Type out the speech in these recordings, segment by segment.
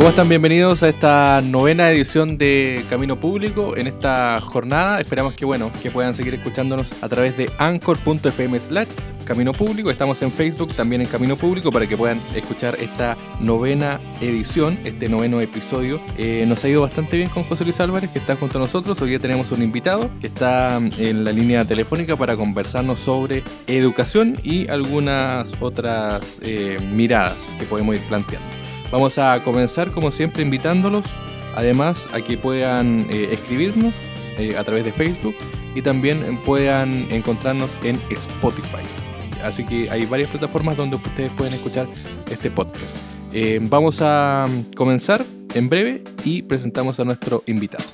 ¿Cómo están? Bienvenidos a esta novena edición de Camino Público. En esta jornada esperamos que bueno, que puedan seguir escuchándonos a través de anchor.fm slash Camino Público. Estamos en Facebook, también en Camino Público, para que puedan escuchar esta novena edición, este noveno episodio. Eh, nos ha ido bastante bien con José Luis Álvarez, que está junto a nosotros. Hoy día tenemos un invitado que está en la línea telefónica para conversarnos sobre educación y algunas otras eh, miradas que podemos ir planteando. Vamos a comenzar como siempre invitándolos además a que puedan eh, escribirnos eh, a través de Facebook y también puedan encontrarnos en Spotify. Así que hay varias plataformas donde ustedes pueden escuchar este podcast. Eh, vamos a comenzar en breve y presentamos a nuestro invitado.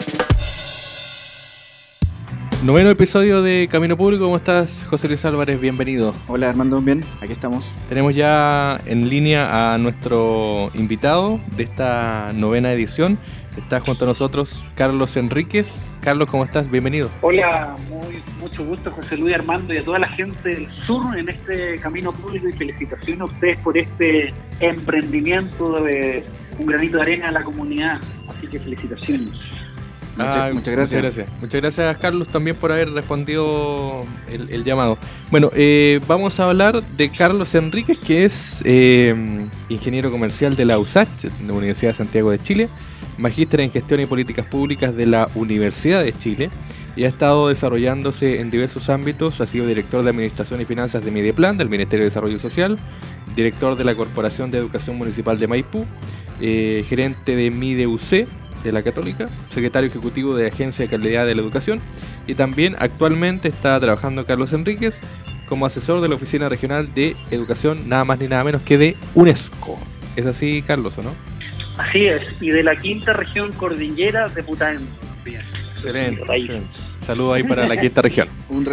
Noveno episodio de Camino Público, ¿cómo estás José Luis Álvarez? Bienvenido. Hola Armando, bien, aquí estamos. Tenemos ya en línea a nuestro invitado de esta novena edición. Está junto a nosotros Carlos Enríquez. Carlos, ¿cómo estás? Bienvenido. Hola, muy, mucho gusto José Luis Armando y a toda la gente del sur en este Camino Público y felicitaciones a ustedes por este emprendimiento de un granito de arena a la comunidad. Así que felicitaciones. Ah, muchas, gracias. muchas gracias. Carlos, también por haber respondido el, llamado. Bueno, eh, vamos a hablar de Carlos Enríquez, que es eh, ingeniero comercial de la USACH, de la Universidad de Santiago de Chile, magíster en gestión y políticas públicas de la Universidad de Chile y ha estado desarrollándose en diversos ámbitos. Ha sido director de Administración y Finanzas de Mideplan, del Ministerio de Desarrollo Social, director de la Corporación de Educación Municipal de Maipú, eh, gerente de MIDEUC de la Católica, secretario ejecutivo de Agencia de Calidad de la Educación y también actualmente está trabajando Carlos Enríquez como asesor de la Oficina Regional de Educación, nada más ni nada menos que de UNESCO. ¿Es así, Carlos, o no? Así es, y de la quinta región cordillera de Putaén. Excelente, excelente. Saludos ahí para la quinta región. Un,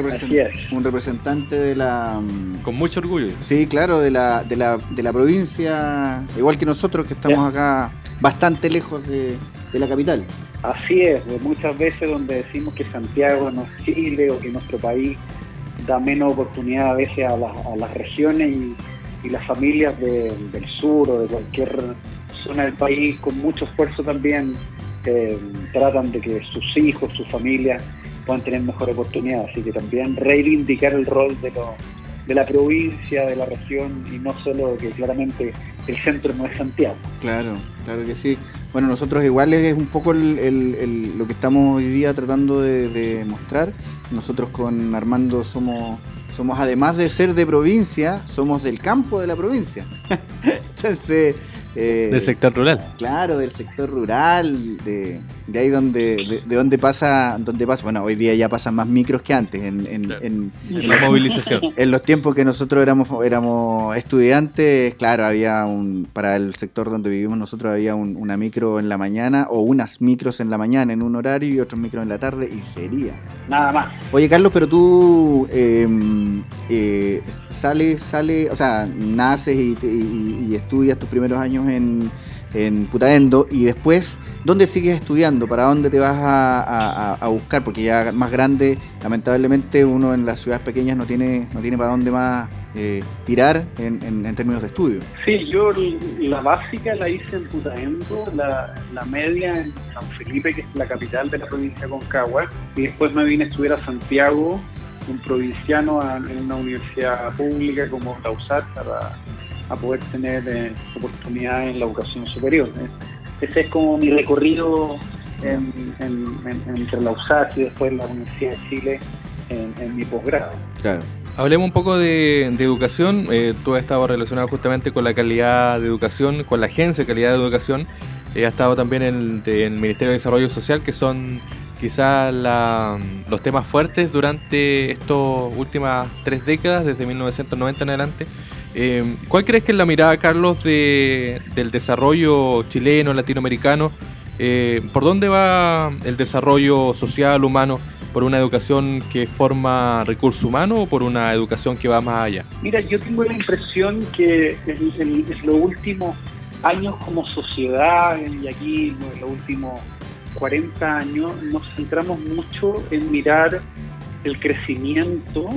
un, representante de la... Mm, Con mucho orgullo. Sí, claro, de la, de la, de la provincia, igual que nosotros que estamos acá bastante lejos de, de la capital. Así es, muchas veces donde decimos que Santiago no es Chile o que nuestro país da menos oportunidad a veces a, las regiones y, las familias del sur o de cualquier zona del país con mucho esfuerzo también eh, tratan de que sus hijos, sus familias puedan tener mejor oportunidad. Así que también reivindicar el rol de, de la provincia, de la región y no solo que claramente el centro no es Santiago. Claro, claro que sí. Bueno, nosotros igual es un poco lo que estamos hoy día tratando de, mostrar. Nosotros con Armando somos, somos, además de ser de provincia, somos del campo de la provincia. Entonces, eh, del sector rural. Claro, del sector rural, de, ahí donde, de, donde pasa, donde pasa, bueno, hoy día ya pasan más micros que antes, en, la movilización. En los tiempos que nosotros éramos, éramos estudiantes, claro, había un, para el sector donde vivimos nosotros había una micro en la mañana, o unas micros en la mañana en un horario y otros micros en la tarde, y sería. Nada más. Oye, Carlos, pero tú em, eh, sales, sale, o sea, naces y estudias tus primeros años en, en Putaendo y después, ¿dónde sigues estudiando? ¿Para dónde te vas a, buscar? Porque ya más grande, lamentablemente uno en las ciudades pequeñas no tiene, no tiene para dónde más eh, tirar en, términos de estudio. Sí, yo la básica la hice en Putaendo, la, la media en San Felipe, que es la capital de la provincia de Concagua, y después me vine a estudiar a Santiago, un provinciano en una universidad pública como la USAT para a poder tener eh, oportunidades en la educación superior. Ese es como mi recorrido entre la USAC y después la Universidad de Chile en, mi posgrado. Claro. Hablemos un poco de, educación. Eh, tú has estado relacionado justamente con la calidad de educación, con la agencia de calidad de educación. Eh, has estado también en, el Ministerio de Desarrollo Social, que son quizás los temas fuertes durante estas últimas tres décadas, desde 1990 en adelante. ¿Cuál crees que es la mirada, Carlos, de, del desarrollo chileno, latinoamericano Eh, ¿Por dónde va el desarrollo social, humano? ¿Por una educación que forma recurso humano o por una educación que va más allá? Mira, yo tengo la impresión que en, los últimos años como sociedad, y aquí en los últimos 40 años, nos centramos mucho en mirar el crecimiento,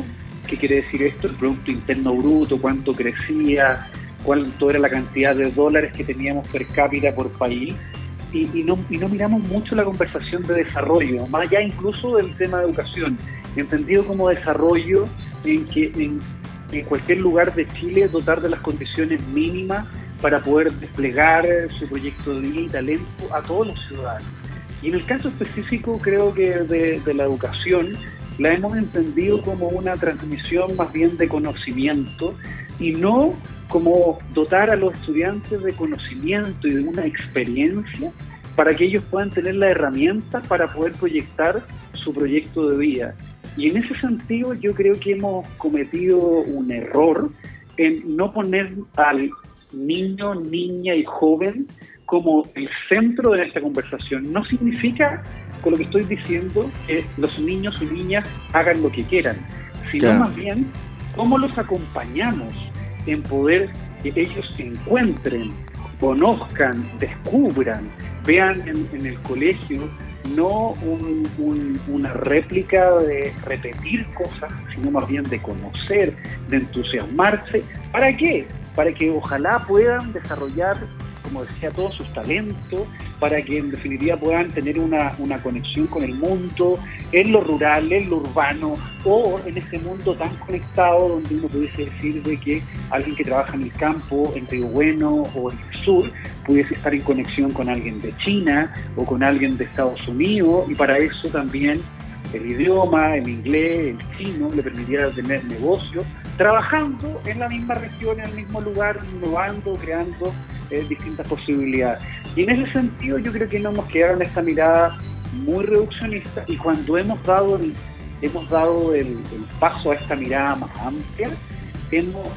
¿qué quiere decir esto? El Producto Interno Bruto, cuánto crecía, cuánto era la cantidad de dólares que teníamos per cápita por país y, no, miramos mucho la conversación de desarrollo, más allá incluso del tema de educación, entendido como desarrollo en que en, cualquier lugar de Chile dotar de las condiciones mínimas para poder desplegar su proyecto de vida y talento a todos los ciudadanos. Y en el caso específico creo que de, de la educación la hemos entendido como una transmisión más bien de conocimiento y no como dotar a los estudiantes de conocimiento y de una experiencia para que ellos puedan tener la herramienta para poder proyectar su proyecto de vida. Y en ese sentido yo creo que hemos cometido un error en no poner al niño, niña y joven como el centro de esta conversación. No significa, con lo que estoy diciendo, que los niños y niñas hagan lo que quieran, sino más bien cómo los acompañamos en poder que ellos se encuentren, conozcan, descubran, vean en, el colegio no una réplica de repetir cosas, sino más bien de conocer, de entusiasmarse. ¿Para qué? Para que ojalá puedan desarrollar como decía, todos sus talentos, para que en definitiva puedan tener una, conexión con el mundo, en lo rural, en lo urbano, o en ese mundo tan conectado donde uno pudiese decir de que alguien que trabaja en el campo, en Río Bueno o en el sur, pudiese estar en conexión con alguien de China o con alguien de Estados Unidos, y para eso también el idioma, el inglés, el chino, le permitiera tener negocios, trabajando en la misma región, en el mismo lugar, innovando, creando eh, distintas posibilidades. Y en ese sentido yo creo que no hemos quedado en esta mirada muy reduccionista y cuando hemos dado el, hemos dado el, paso a esta mirada más amplia, hemos,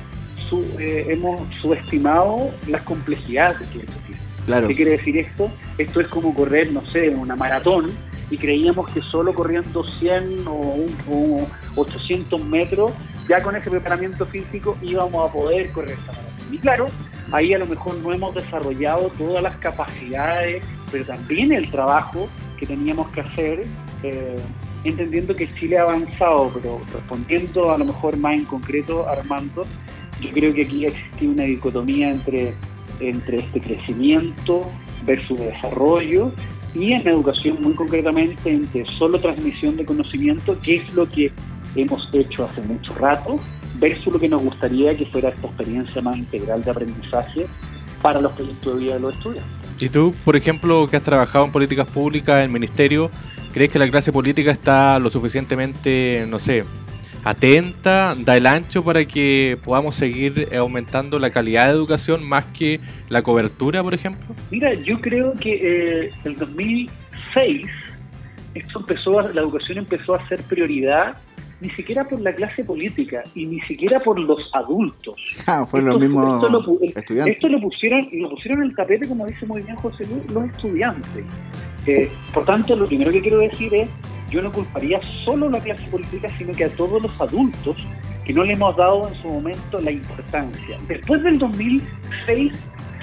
eh, hemos subestimado las complejidades que esto tiene. ¿Qué quiere decir esto? Esto es como correr, no sé, una maratón y creíamos que solo corriendo 100 o, o 800 metros, ya con ese preparamiento físico íbamos a poder correr esta maratón. Y claro, ahí a lo mejor no hemos desarrollado todas las capacidades, pero también el trabajo que teníamos que hacer, eh, entendiendo que Chile ha avanzado, pero respondiendo a lo mejor más en concreto, Armando, yo creo que aquí existe una dicotomía entre, entre este crecimiento versus desarrollo y en educación muy concretamente entre solo transmisión de conocimiento, que es lo que hemos hecho hace mucho rato, versus lo que nos gustaría que fuera esta experiencia más integral de aprendizaje para los proyectos de vida de los estudiantes. ¿Y tú, por ejemplo, que has trabajado en políticas públicas en el ministerio, crees que la clase política está lo suficientemente, no sé, atenta, da el ancho para que podamos seguir aumentando la calidad de educación más que la cobertura, por ejemplo? Mira, yo creo que eh, el 2006 esto empezó, la educación empezó a ser prioridad ni siquiera por la clase política y ni siquiera por los adultos. Ah, fueron los mismos estudiantes. Esto lo pusieron, lo pusieron en el tapete, como dice muy bien José Luis, los estudiantes. Eh, por tanto, lo primero que quiero decir es, yo no culparía solo a la clase política, sino que a todos los adultos que no le hemos dado en su momento la importancia. Después del 2006,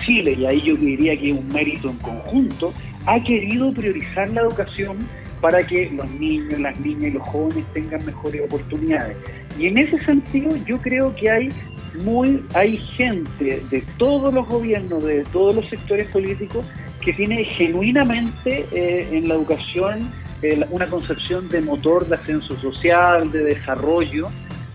Chile, y ahí yo diría que es un mérito en conjunto, ha querido priorizar la educación para que los niños, las niñas y los jóvenes tengan mejores oportunidades. Y en ese sentido yo creo que hay muy hay gente de todos los gobiernos, de todos los sectores políticos que tiene genuinamente eh, en la educación eh, una concepción de motor de ascenso social, de desarrollo,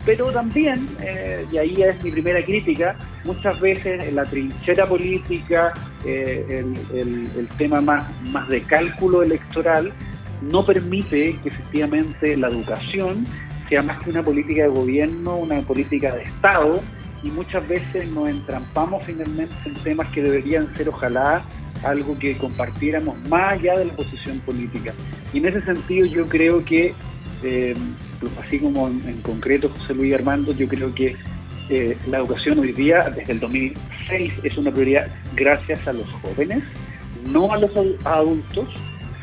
pero también, eh, y ahí es mi primera crítica, muchas veces la trinchera política, el, el, tema más, más de cálculo electoral, no permite que efectivamente la educación sea más que una política de gobierno, una política de Estado, y muchas veces nos entrampamos finalmente en temas que deberían ser ojalá algo que compartiéramos más allá de la posición política. Y en ese sentido yo creo que, eh, así como en, concreto José Luis Armando, yo creo que eh, la educación hoy día, desde el 2006, es una prioridad gracias a los jóvenes, no a los adultos.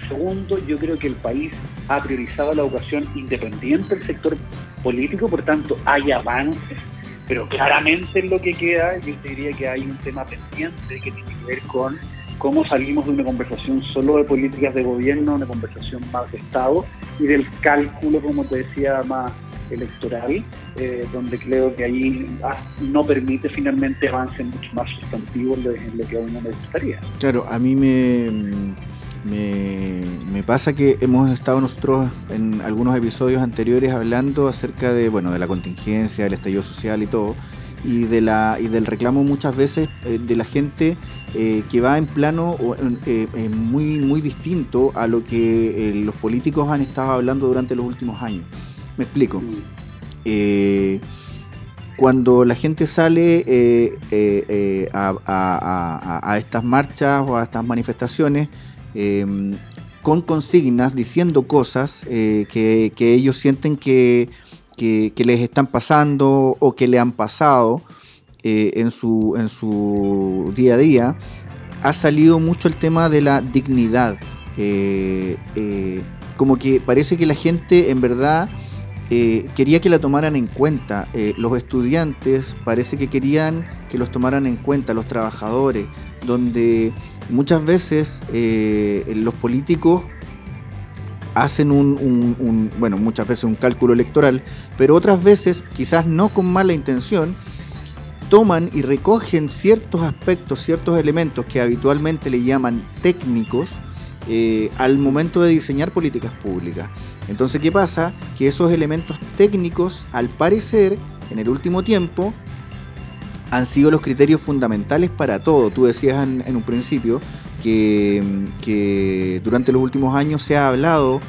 Segundo, yo creo que el país ha priorizado la educación independiente del sector político, por tanto hay avances, pero claramente en lo que queda yo diría que hay un tema pendiente que tiene que ver con cómo salimos de una conversación solo de políticas de gobierno, una conversación más de Estado y del cálculo, como te decía, más electoral, eh, donde creo que ahí ah, no permite finalmente avances mucho más sustantivos en lo que a uno le gustaría. Claro, a mí me, me, pasa que hemos estado nosotros en algunos episodios anteriores hablando acerca de, bueno, de la contingencia, del estallido social y todo, y, de la, y del reclamo muchas veces eh, de la gente eh, que va en plano muy, muy distinto a lo que los políticos han estado hablando durante los últimos años. Me explico. Eh, cuando la gente sale eh, eh, a, estas marchas o a estas manifestaciones em, con consignas diciendo cosas que, ellos sienten que, les están pasando o que le han pasado en, su, en su día a día, ha salido mucho el tema de la dignidad. como que parece que la gente en verdad eh, quería que la tomaran en cuenta. Eh, los estudiantes parece que querían que los tomaran en cuenta, los trabajadores, donde muchas veces eh, los políticos hacen un, bueno, muchas veces un cálculo electoral, pero otras veces, quizás no con mala intención, toman y recogen ciertos aspectos, ciertos elementos que habitualmente le llaman técnicos, al momento de diseñar políticas públicas. Entonces, ¿qué pasa? Que esos elementos técnicos, al parecer, en el último tiempo, han sido los criterios fundamentales para todo. Tú decías en, un principio que, durante los últimos años se ha hablado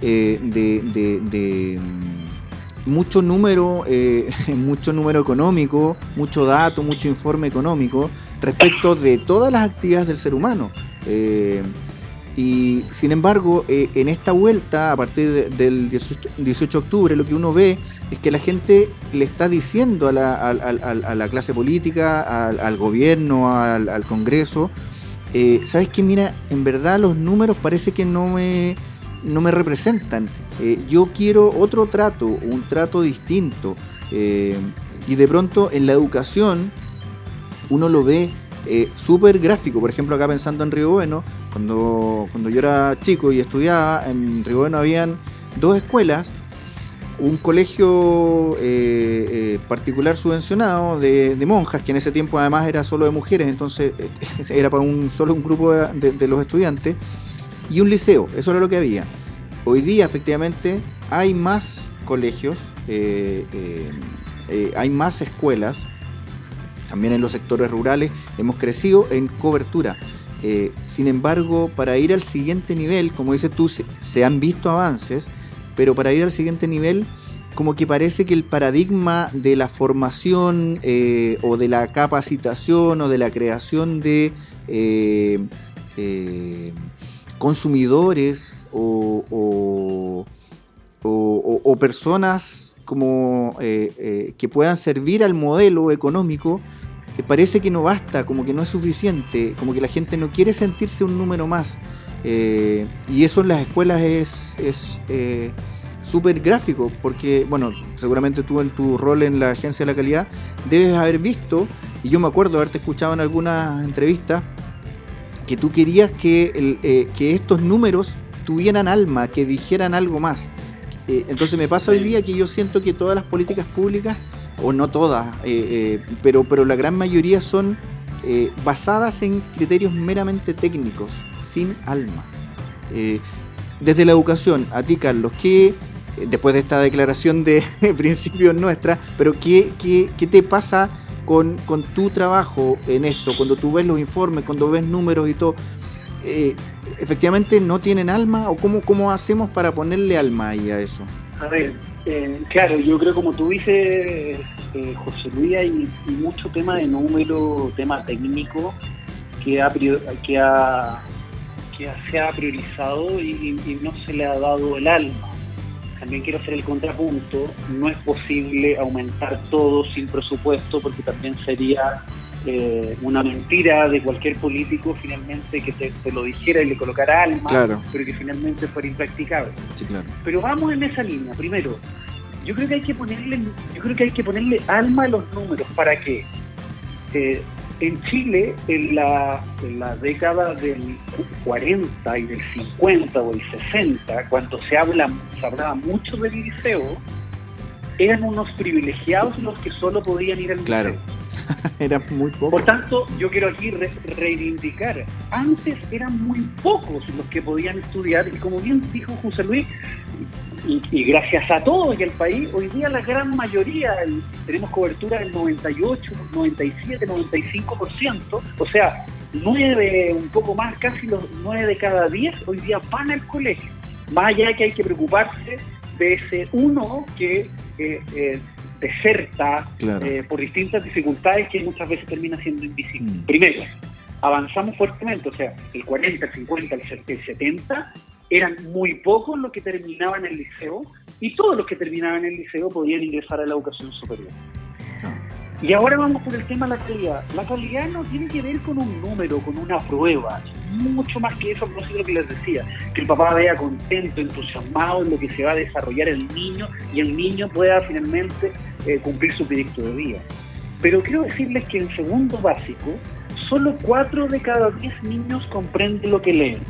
eh, de, mm, mucho número, eh, mucho número económico, mucho dato, mucho informe económico respecto de todas las actividades del ser humano. Eh, y sin embargo, eh, en esta vuelta, a partir del 18, de octubre, lo que uno ve es que la gente le está diciendo a la, clase política, al, gobierno, al, Congreso, eh, ¿sabes qué? Mira, en verdad los números parece que no me, no me representan. Eh, yo quiero otro trato, un trato distinto. y de pronto en la educación uno lo ve súper gráfico. Por ejemplo, acá pensando en Río Bueno, cuando, yo era chico y estudiaba, en Bueno habían dos escuelas, un colegio eh, eh, particular subvencionado de, monjas, que en ese tiempo además era solo de mujeres, entonces era para un solo un grupo de, los estudiantes, y un liceo, eso era lo que había. Hoy día efectivamente hay más colegios, eh, hay más escuelas, también en los sectores rurales hemos crecido en cobertura. Eh, sin embargo, para ir al siguiente nivel, como dices tú, se, han visto avances, pero para ir al siguiente nivel, como que parece que el paradigma de la formación eh, o de la capacitación o de la creación de eh, consumidores o, personas como que puedan servir al modelo económico parece que no basta, como que no es suficiente, como que la gente no quiere sentirse un número más. Eh, y eso en las escuelas es súper eh, gráfico, porque, bueno, seguramente tú en tu rol en la agencia de la calidad debes haber visto, y yo me acuerdo haberte escuchado en algunas entrevistas, que tú querías que, eh, que estos números tuvieran alma, que dijeran algo más. entonces me pasa hoy día que yo siento que todas las políticas públicas o no todas, eh, eh, pero, pero la gran mayoría son eh, basadas en criterios meramente técnicos, sin alma. desde la educación, a ti Carlos, ¿qué, después de esta declaración de principios nuestra, pero qué, qué, qué te pasa con, con, tu trabajo en esto, cuando tú ves los informes, cuando ves números y todo? efectivamente no tienen alma o cómo, cómo hacemos para ponerle alma ahí a eso? A ver, eh, claro, yo creo como tú dices, eh, José Luis, hay, mucho tema de número, tema técnico que, ha, que, ha, que se ha priorizado y, no se le ha dado el alma. También quiero hacer el contrapunto, no es posible aumentar todo sin presupuesto porque también sería eh, una mentira de cualquier político finalmente que te, lo dijera y le colocara alma, pero que finalmente fuera impracticable. Pero vamos en esa línea. Primero, yo creo que hay que ponerle, yo creo que hay que ponerle alma a los números para que eh, en Chile, en la, en la década del 40 y del 50 o el 60, cuando se habla, se hablaba mucho del liceo, eran unos privilegiados los que solo podían ir al claro. Era muy poco. Por tanto, yo quiero aquí reivindicar. Antes eran muy pocos los que podían estudiar y como bien dijo José Luis, y, gracias a todos y al país, hoy día la gran mayoría, tenemos cobertura del 98, 97, 95%, o sea, nueve, un poco más, casi los nueve de cada diez hoy día van al colegio. Más allá que hay que preocuparse de ese uno que eh, eh, deserta eh, por distintas dificultades que muchas veces termina siendo invisible. Mm. Primero, avanzamos fuertemente, o sea, el 40, el 50, el 70 eran muy pocos los que terminaban el liceo y todos los que terminaban el liceo podían ingresar a la educación superior. Y ahora vamos por el tema de la calidad. La calidad no tiene que ver con un número, con una prueba, mucho más que eso, no sé lo que les decía, que el papá vea contento, entusiasmado en lo que se va a desarrollar el niño y el niño pueda finalmente eh, cumplir su proyecto de vida. Pero quiero decirles que en segundo básico, solo 4 de cada 10 niños comprenden lo que leen.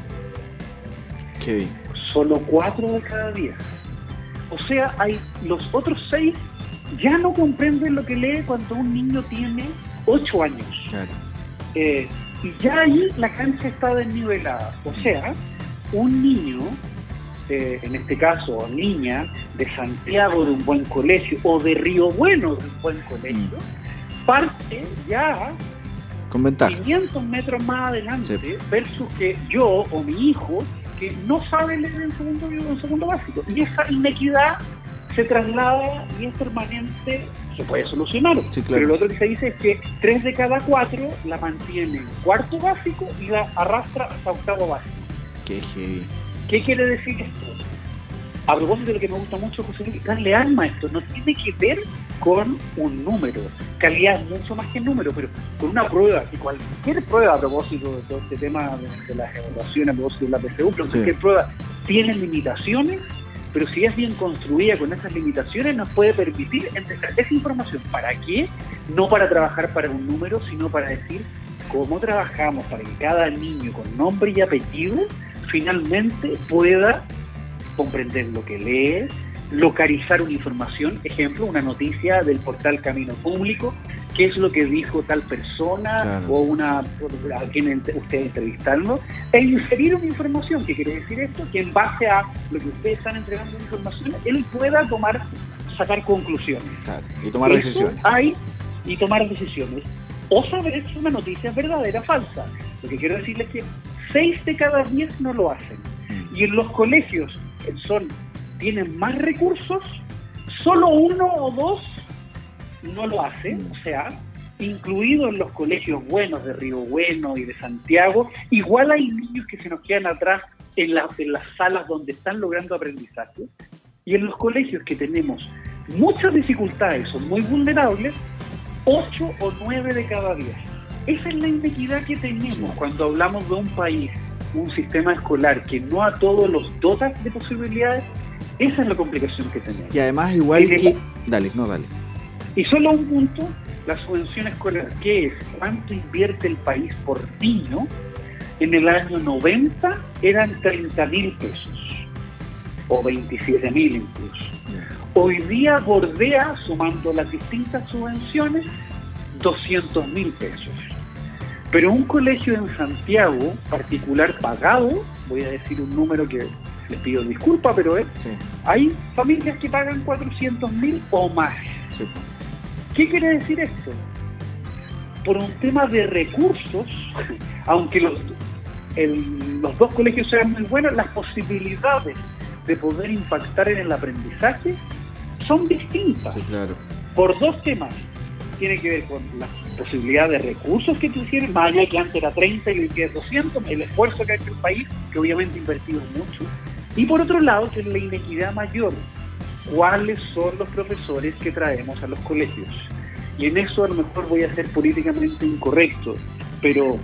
¿Qué? Solo 4 de cada 10. O sea, hay los otros 6 ya no comprenden lo que lee cuando un niño tiene 8 años. Eh, y ya ahí la cancha está desnivelada. O sea, un niño, eh, en este caso niña, de Santiago de un buen colegio o de Río Bueno de un buen colegio, mm. parte ya con ventaja. 500 metros más adelante versus que yo o mi hijo que no sabe leer en segundo, en segundo básico. Y esa inequidad se traslada y es permanente, se puede solucionar. Pero lo otro que se dice es que tres de cada cuatro la mantienen cuarto básico y la arrastra hasta octavo básico. Qué, ¿Qué quiere decir esto? A propósito de lo que me gusta mucho, José darle alma a esto, no tiene que ver con un número. Calidad mucho más que el número, pero con una prueba, y cualquier prueba a propósito de todo este tema de, las evaluaciones, a propósito de la PSU, cualquier prueba tiene limitaciones pero si es bien construida con esas limitaciones nos puede permitir entregar esa información. ¿Para qué? No para trabajar para un número, sino para decir cómo trabajamos para que cada niño con nombre y apellido finalmente pueda comprender lo que lee, localizar una información, ejemplo, una noticia del portal Camino Público, qué es lo que dijo tal persona o una a quien usted entrevistando, e inferir una información, que quiere decir esto, que en base a lo que ustedes están entregando de información, él pueda tomar, sacar conclusiones. y tomar decisiones. Hay, y tomar decisiones. O saber si una noticia es verdadera o falsa. Lo que quiero decirles es que 6 de cada 10 no lo hacen. Mm. Y en los colegios son tienen más recursos, solo uno o dos no lo hacen, o sea, incluido en los colegios buenos de Río Bueno y de Santiago, igual hay niños que se nos quedan atrás en, en las salas donde están logrando aprendizaje, y en los colegios que tenemos muchas dificultades, son muy vulnerables, 8 o 9 de cada 10. Esa es la inequidad que tenemos cuando hablamos de un país, un sistema escolar que no a todos los dotas de posibilidades esa es la complicación que tenemos. Y además, igual que. Dale, no, dale. Y solo un punto, la subvención escolar, que es cuánto invierte el país por niño. En el año 90 eran 30 mil pesos, o 27 mil incluso. Hoy día bordea, sumando las distintas subvenciones, 200 mil pesos. Pero un colegio en Santiago, particular pagado, voy a decir un número que les pido disculpas, pero es, hay familias que pagan 400 mil o más. ¿Qué quiere decir esto? Por un tema de recursos, aunque los, los dos colegios sean muy buenos, las posibilidades de poder impactar en el aprendizaje son distintas. claro. Por dos temas. Tiene que ver con la posibilidad de recursos que tú tienes, más allá que antes era 30 y hoy día es 200, el esfuerzo que ha hecho el país, que obviamente ha invertido mucho, y por otro lado, que es la inequidad mayor. ¿Cuáles son los profesores que traemos a los colegios? Y en eso a lo mejor voy a ser políticamente incorrecto, pero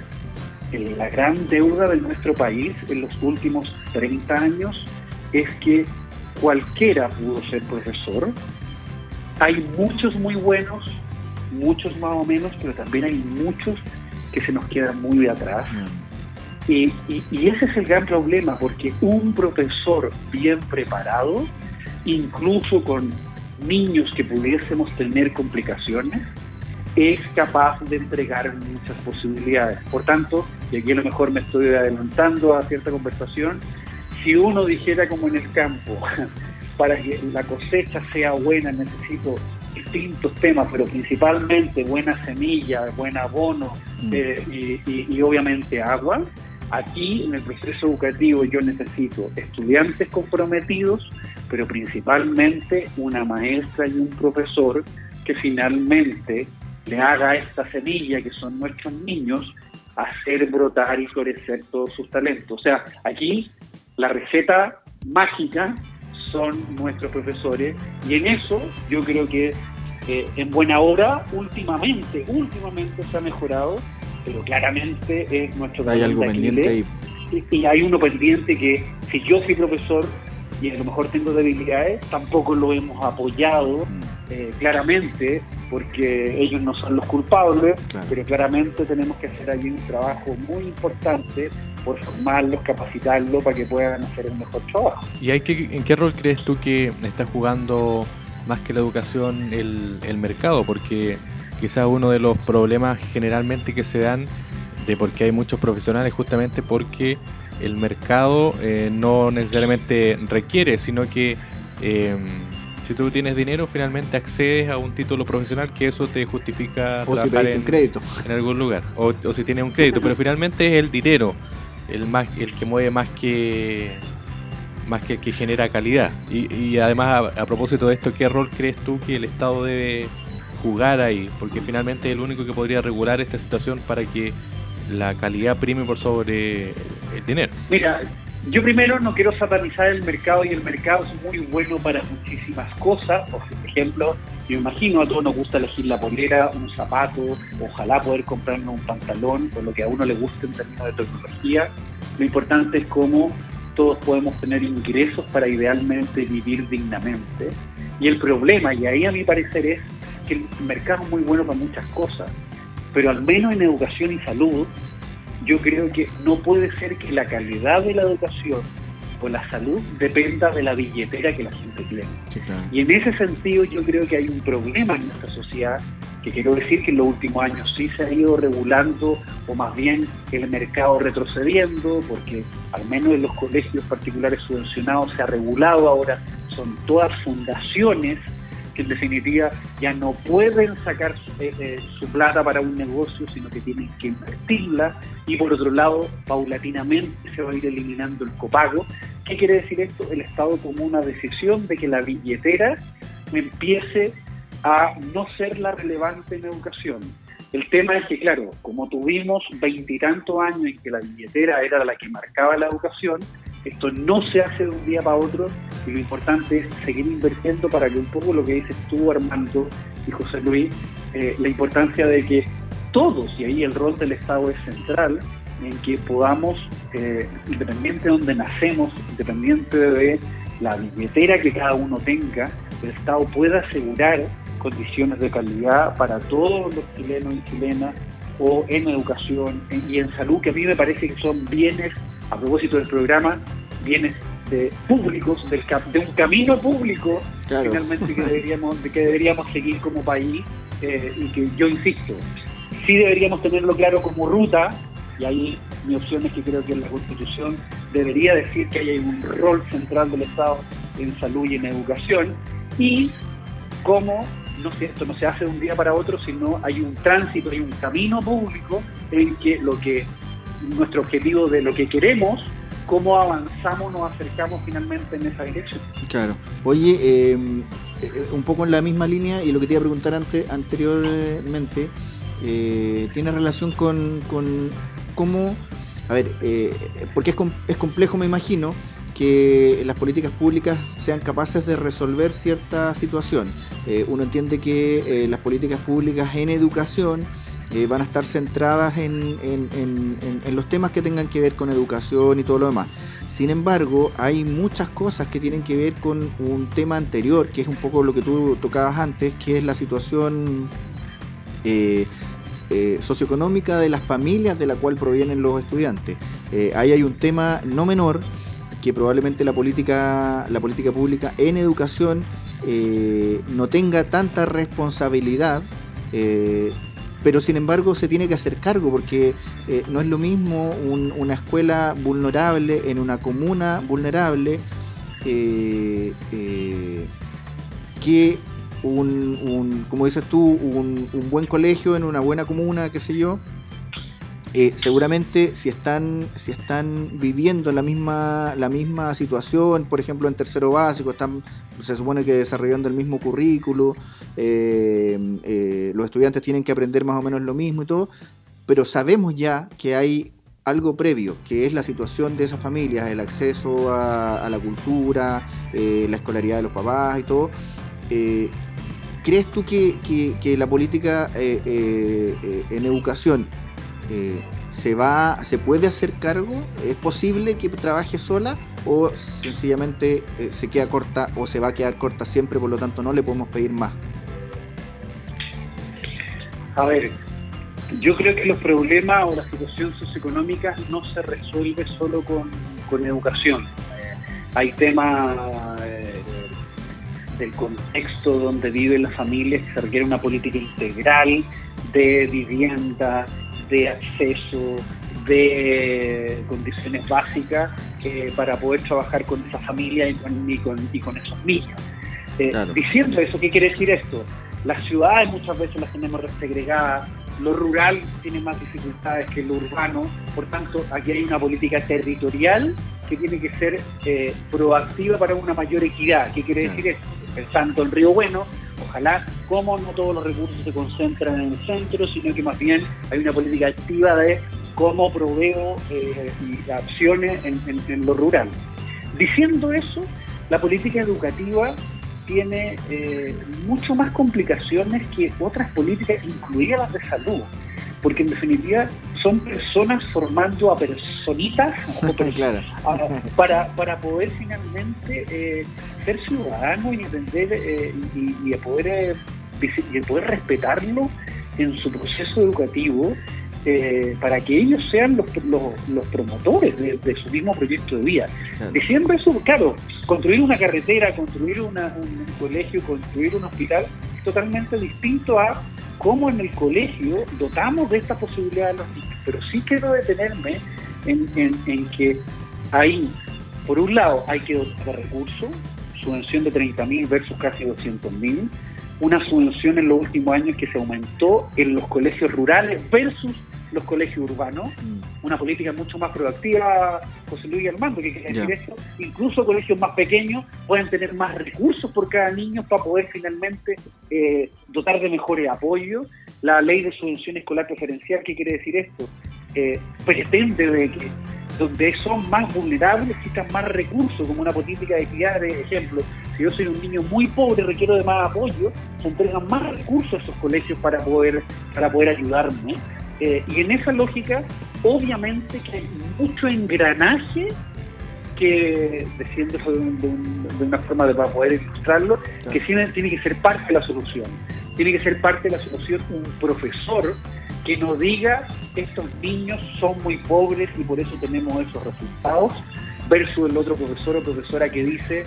eh, la gran deuda de nuestro país en los últimos 30 años es que cualquiera pudo ser profesor. Hay muchos muy buenos, muchos más o menos, pero también hay muchos que se nos quedan muy atrás. Mm. Y, y, ese es el gran problema, porque un profesor bien preparado, incluso con niños que pudiésemos tener complicaciones, es capaz de entregar muchas posibilidades. Por tanto, y aquí a lo mejor me estoy adelantando a cierta conversación, si uno dijera como en el campo, para que la cosecha sea buena necesito distintos temas, pero principalmente buena semilla, buen abono mm. eh, y, obviamente agua. Aquí en el proceso educativo yo necesito estudiantes comprometidos, pero principalmente una maestra y un profesor que finalmente le haga esta semilla que son nuestros niños hacer brotar y florecer todos sus talentos. O sea, aquí la receta mágica son nuestros profesores y en eso yo creo que eh, en buena hora últimamente, últimamente se ha mejorado, pero claramente es nuestro Hay algo pendiente ahí. Y, hay uno pendiente que si yo soy profesor y a lo mejor tengo debilidades, tampoco lo hemos apoyado mm. eh, claramente porque ellos no son los culpables, pero claramente tenemos que hacer allí un trabajo muy importante por formarlos, capacitarlos para que puedan hacer un mejor trabajo. ¿Y hay que, en qué rol crees tú que está jugando más que la educación el, el mercado? Porque quizás uno de los problemas generalmente que se dan de por qué hay muchos profesionales justamente porque el mercado eh, no necesariamente requiere, sino que eh, si tú tienes dinero, finalmente accedes a un título profesional que eso te justifica o si en, un crédito. en algún lugar. O, o si tienes un crédito, pero finalmente es el dinero el más el que mueve más que más que que genera calidad. Y, además, a, propósito de esto, ¿qué rol crees tú que el Estado debe jugar ahí? Porque finalmente es el único que podría regular esta situación para que la calidad prime por sobre el dinero. Mira, yo primero no quiero satanizar el mercado y el mercado es muy bueno para muchísimas cosas. Por ejemplo, yo imagino a todos nos gusta elegir la polera, un zapato, ojalá poder comprarnos un pantalón o lo que a uno le guste en términos de tecnología. Lo importante es cómo todos podemos tener ingresos para idealmente vivir dignamente. Y el problema, y ahí a mi parecer es que el mercado es muy bueno para muchas cosas, pero al menos en educación y salud yo creo que no puede ser que la calidad de la educación o la salud dependa de la billetera que la gente tiene. Y en ese sentido yo creo que hay un problema en nuestra sociedad que quiero decir que en los últimos años sí se ha ido regulando o más bien el mercado retrocediendo porque al menos en los colegios particulares subvencionados se ha regulado ahora, son todas fundaciones que en definitiva ya no pueden sacar eh, eh, su plata para un negocio, sino que tienen que invertirla y por otro lado, paulatinamente se va a ir eliminando el copago. ¿Qué quiere decir esto? El Estado tomó una decisión de que la billetera empiece a no ser la relevante en educación. El tema es que, claro, como tuvimos veintitantos años en que la billetera era la que marcaba la educación, esto no se hace de un día para otro y lo importante es seguir invirtiendo para que un poco lo que dices tú, Armando y José Luis, eh, la importancia de que todos, y ahí el rol del Estado es central, en que podamos, eh, independiente de donde nacemos, independiente de la billetera que cada uno tenga, el Estado pueda asegurar condiciones de calidad para todos los chilenos y chilenas, o en educación y en salud, que a mí me parece que son bienes a propósito del programa, bienes de públicos, del, de un camino público, finalmente que deberíamos, que deberíamos seguir como país eh, y que yo insisto, sí deberíamos tenerlo claro como ruta, y ahí mi opción es que creo que la Constitución debería decir que hay un rol central del Estado en salud y en educación, y cómo no esto no se hace de un día para otro, sino hay un tránsito, hay un camino público en que lo que nuestro objetivo de lo que queremos, cómo avanzamos, nos acercamos finalmente en esa dirección. Claro. Oye, em, eh, un poco en la misma línea y lo que te iba a preguntar antes, anteriormente, eh, tiene relación con, con cómo, a ver, eh, porque es, es complejo, me imagino, que las políticas públicas sean capaces de resolver cierta situación. Eh, uno entiende que eh, las políticas públicas en educación eh, van a estar centradas en, los temas que tengan que ver con educación y todo lo demás. Sin embargo, hay muchas cosas que tienen que ver con un tema anterior, que es un poco lo que tú tocabas antes, que es la situación socioeconómica de las familias de la cual provienen los estudiantes. ahí hay un tema no menor que probablemente la política, la política pública en educación eh, no tenga tanta responsabilidad, eh, pero sin embargo se tiene que hacer cargo porque eh, no es lo mismo una escuela vulnerable en una comuna vulnerable que un, como dices tú, un, un buen colegio en una buena comuna, qué sé yo, eh, seguramente si están, si están viviendo la misma, la misma situación, por ejemplo en tercero básico, están, se supone que desarrollando el mismo currículo, eh, eh, los estudiantes tienen que aprender más o menos lo mismo y todo, pero sabemos ya que hay algo previo, que es la situación de esas familias, el acceso a, la cultura, la escolaridad de los papás y todo. ¿Crees tú que, que la política en educación eh, ¿se, va, ¿se puede hacer cargo? ¿Es posible que trabaje sola? ¿O sencillamente eh, se queda corta o se va a quedar corta siempre, por lo tanto no le podemos pedir más? A ver, yo creo que los problemas o la situación socioeconómica no se resuelve solo con, educación. Eh, hay temas del contexto donde viven las familias que se requiere una política integral de vivienda, de acceso, de condiciones básicas eh, para poder trabajar con esa familia y con, y con, esos niños. Eh, diciendo eso, ¿qué quiere decir esto? Las ciudades muchas veces las tenemos segregadas, lo rural tiene más dificultades que lo urbano, por tanto aquí hay una política territorial que tiene que ser eh, proactiva para una mayor equidad. ¿Qué quiere decir esto? Pensando en Río Bueno, ojalá como no todos los recursos se concentran en el centro, sino que más bien hay una política activa de cómo proveo eh, acciones en, lo rural. Diciendo eso, la política educativa tiene eh, mucho más complicaciones que otras políticas, incluidas las de salud, porque en definitiva son personas formando a personitas para, para poder finalmente eh, ser ciudadanos y entender eh, y, poder, eh, y poder respetarlo en su proceso educativo para que ellos sean los, los, promotores de, su mismo proyecto de vida. Diciendo eso, claro, construir una carretera, construir un colegio, construir un hospital, totalmente distinto a cómo en el colegio dotamos de esta posibilidad a los niños. Pero sí quiero detenerme en, en, que ahí, por un lado, hay que dotar de recursos, subvención de 30.000 versus casi 200.000, una subvención en los últimos años que se aumentó en los colegios rurales versus los colegios urbanos, mm. una política mucho más proactiva, José Luis Armando, que quiere decir esto, incluso colegios más pequeños pueden tener más recursos por cada niño para poder finalmente eh, dotar de mejores apoyos. La ley de subvención escolar preferencial, ¿qué quiere decir esto? Eh, pretende de que donde son más vulnerables necesitan más recursos, como una política de equidad, de ejemplo. Si yo soy un niño muy pobre, requiero de más apoyo, se entregan más recursos a esos colegios para poder, para poder ayudarme. Eh, y en esa lógica, obviamente que hay mucho engranaje que, desciende de, una forma de para poder ilustrarlo, que tiene, tiene que ser parte de la solución. Tiene que ser parte de la solución un profesor que nos diga estos niños son muy pobres y por eso tenemos esos resultados, versus el otro profesor o profesora que dice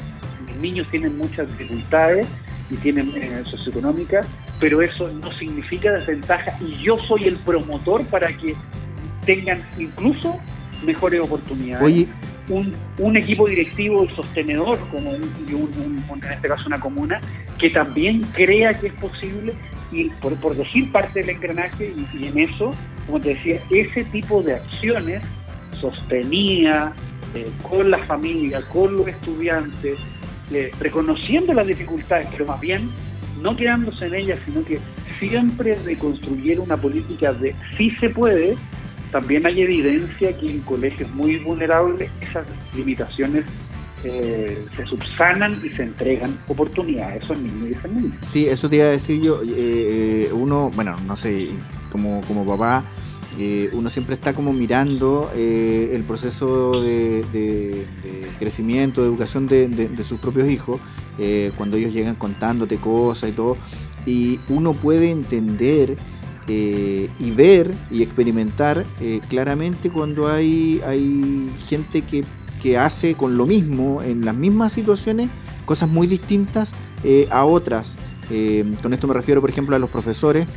mis niños tienen muchas dificultades y tienen eh, socioeconómicas pero eso no significa desventaja y yo soy el promotor para que tengan incluso mejores oportunidades. Un, un, equipo directivo y sostenedor, como un, en este caso una comuna, que también crea que es posible, y por, por decir parte del engranaje, y, en eso, como te decía, ese tipo de acciones sostenidas eh, con la familia, con los estudiantes, eh, reconociendo las dificultades, pero más bien no quedándose en ella, sino que siempre de construir una política de si se puede, también hay evidencia que en colegios muy vulnerables esas limitaciones eh, se subsanan y se entregan oportunidades a esos niños y esas. Sí, eso te iba a decir yo. Eh, uno, bueno, no sé, como, como papá, uno siempre está como mirando el proceso de, crecimiento, de educación de, sus propios hijos, cuando ellos llegan contándote cosas y todo, y uno puede entender eh, y ver y experimentar eh, claramente cuando hay, hay gente que, hace con lo mismo, en las mismas situaciones, cosas muy distintas eh, a otras. con esto me refiero, por ejemplo, a los profesores.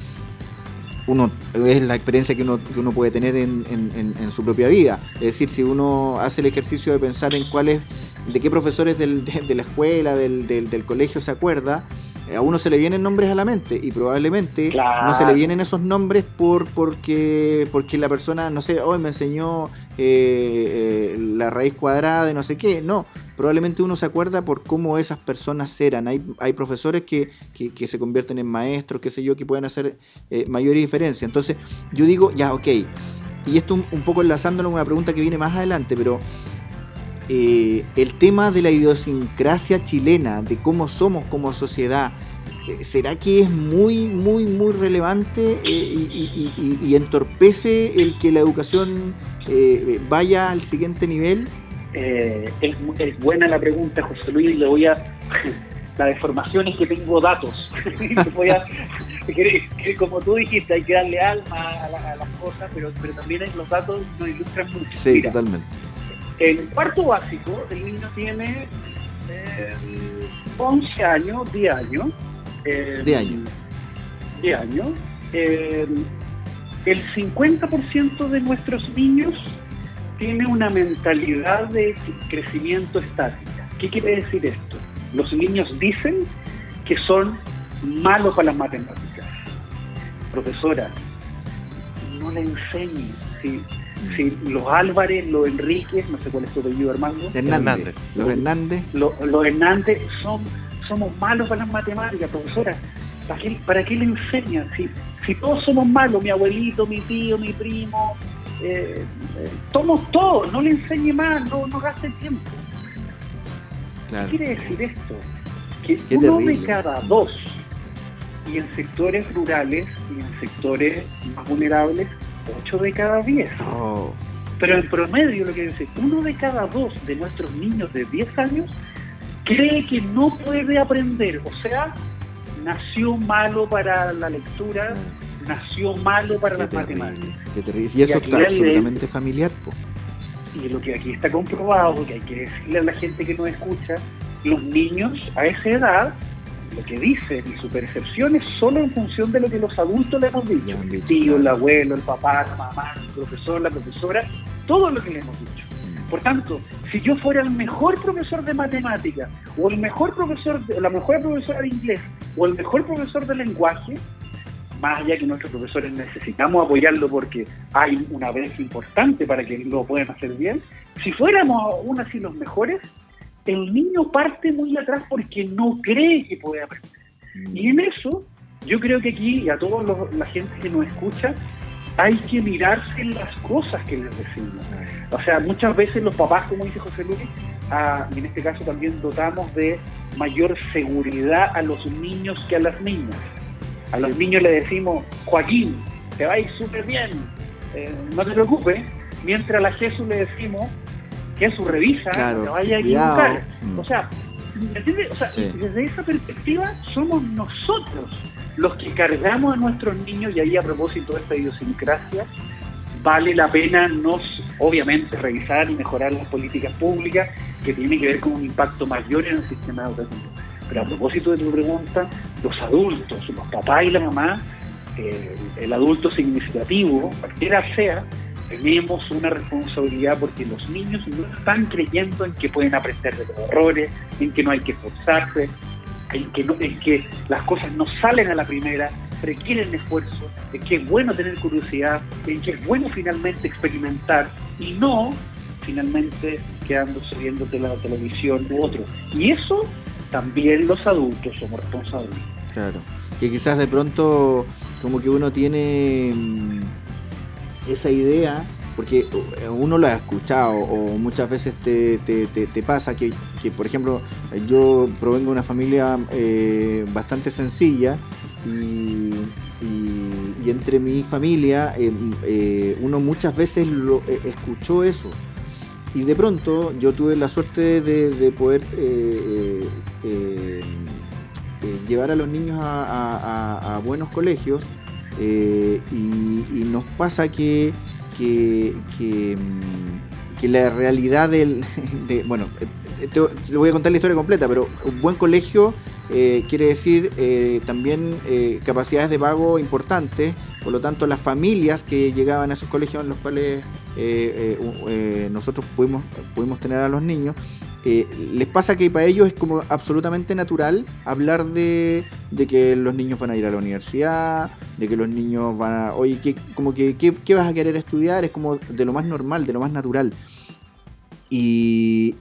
Uno es la experiencia que uno, puede tener en, su propia vida. Es decir, si uno hace el ejercicio de pensar en cuáles, de qué profesores de, la escuela, del, del colegio se acuerda, a uno se le vienen nombres a la mente y probablemente no se le vienen esos nombres por porque porque la persona, no sé, hoy me enseñó eh, eh, la raíz cuadrada de no sé qué. No, probablemente uno se acuerda por cómo esas personas eran. Hay, hay profesores que, se convierten en maestros, qué sé yo, que pueden hacer eh, mayor diferencia. Entonces, yo digo, ya, ok. Y esto un, poco enlazándolo con una pregunta que viene más adelante, pero eh, el tema de la idiosincrasia chilena, de cómo somos como sociedad, eh, ¿será que es muy, muy, muy relevante eh, y, entorpece el que la educación vaya al siguiente nivel? es, buena la pregunta, José Luis, le voy a... la deformación es que tengo datos. como tú dijiste, hay que darle alma a, las cosas, pero, pero también los datos nos ilustran mucho. Sí, totalmente. En cuarto básico, el niño tiene 11 eh, años, 10 años. Eh, 10 años. 10 años. Eh, el 50% de nuestros niños tiene una mentalidad de crecimiento estática. ¿Qué quiere decir esto? Los niños dicen que son malos para las matemáticas. Profesora, no le enseñe. ¿sí? Sí, los Álvarez, los Enríquez, no sé cuál es tu apellido, Armando. Hernández. Los Hernández. Los, Hernández son, somos malos para las matemáticas, profesora. ¿Para qué, para qué le enseñan? Si, si todos somos malos, mi abuelito, mi tío, mi primo, eh, eh, somos todos, no le enseñe más, no, no gaste tiempo. ¿Qué quiere decir esto? Que uno de cada dos, y en sectores rurales y en sectores más vulnerables, 8 de cada 10. Pero en promedio, lo que dice, uno de cada dos de nuestros niños de 10 años cree que no puede aprender. O sea, nació malo para la lectura, nació malo para las matemáticas. Y eso está absolutamente familiar. Y lo que aquí está comprobado, que hay que decirle a la gente que nos escucha, los niños a esa edad lo que dicen y su percepción es solo en función de lo que los adultos le hemos dicho. El tío, el abuelo, el papá, la mamá, el profesor, la profesora, todo lo que le hemos dicho. Mm. Por tanto, si yo fuera el mejor profesor de matemática, o el mejor profesor, la mejor profesora de inglés, o el mejor profesor de lenguaje, más allá que nuestros profesores necesitamos apoyarlo porque hay una brecha importante para que lo puedan hacer bien, si fuéramos aún así los mejores, el niño parte muy atrás porque no cree que puede aprender. Mm. Y en eso, yo creo que aquí, y a toda la gente que nos escucha, hay que mirarse las cosas que les decimos. O sea, muchas veces los papás, como dice José Luis, y en este caso también dotamos de mayor seguridad a los niños que a las niñas. A los niños le decimos, Joaquín, te va a ir súper bien, eh, no te preocupes, mientras a la Jesús le decimos, que su revisa, claro, no vaya a equivocar. Mm. O sea, O sea, desde esa perspectiva somos nosotros los que cargamos a nuestros niños y ahí a propósito de esta idiosincrasia, vale la pena nos, obviamente, revisar y mejorar las políticas públicas que tienen que ver con un impacto mayor en el sistema educativo. Pero a propósito de tu pregunta, los adultos, los papás y la mamá, eh, el adulto significativo, cualquiera sea, tenemos una responsabilidad porque los niños no están creyendo en que pueden aprender de los errores, en que no hay que esforzarse, en que, no, en que las cosas no salen a la primera, requieren esfuerzo, en que es bueno tener curiosidad, en que es bueno finalmente experimentar y no finalmente quedándose viendo la televisión u otro. Y eso también los adultos somos responsables. Claro, que quizás de pronto como que uno tiene mm, esa idea porque uno lo ha escuchado o muchas veces te, te, pasa que, por ejemplo, yo provengo de una familia eh, bastante sencilla y, entre mi familia eh, eh, uno muchas veces lo escuchó eso. Y de pronto yo tuve la suerte de, poder llevar a los niños a, buenos colegios y nos pasa que que, mm, que, la realidad del... De, bueno, eh, te, le voy a contar la historia completa, pero un buen colegio eh, quiere decir eh, también capacidades de pago importantes, por lo tanto las familias que llegaban a esos colegios en los cuales nosotros pudimos, pudimos tener a los niños, eh, les pasa que para ellos es como absolutamente natural hablar de, que los niños van a ir a la universidad, de que los niños van a, oye, ¿qué, como que, ¿qué, vas a querer estudiar? Es como de lo más normal, de lo más natural. Y,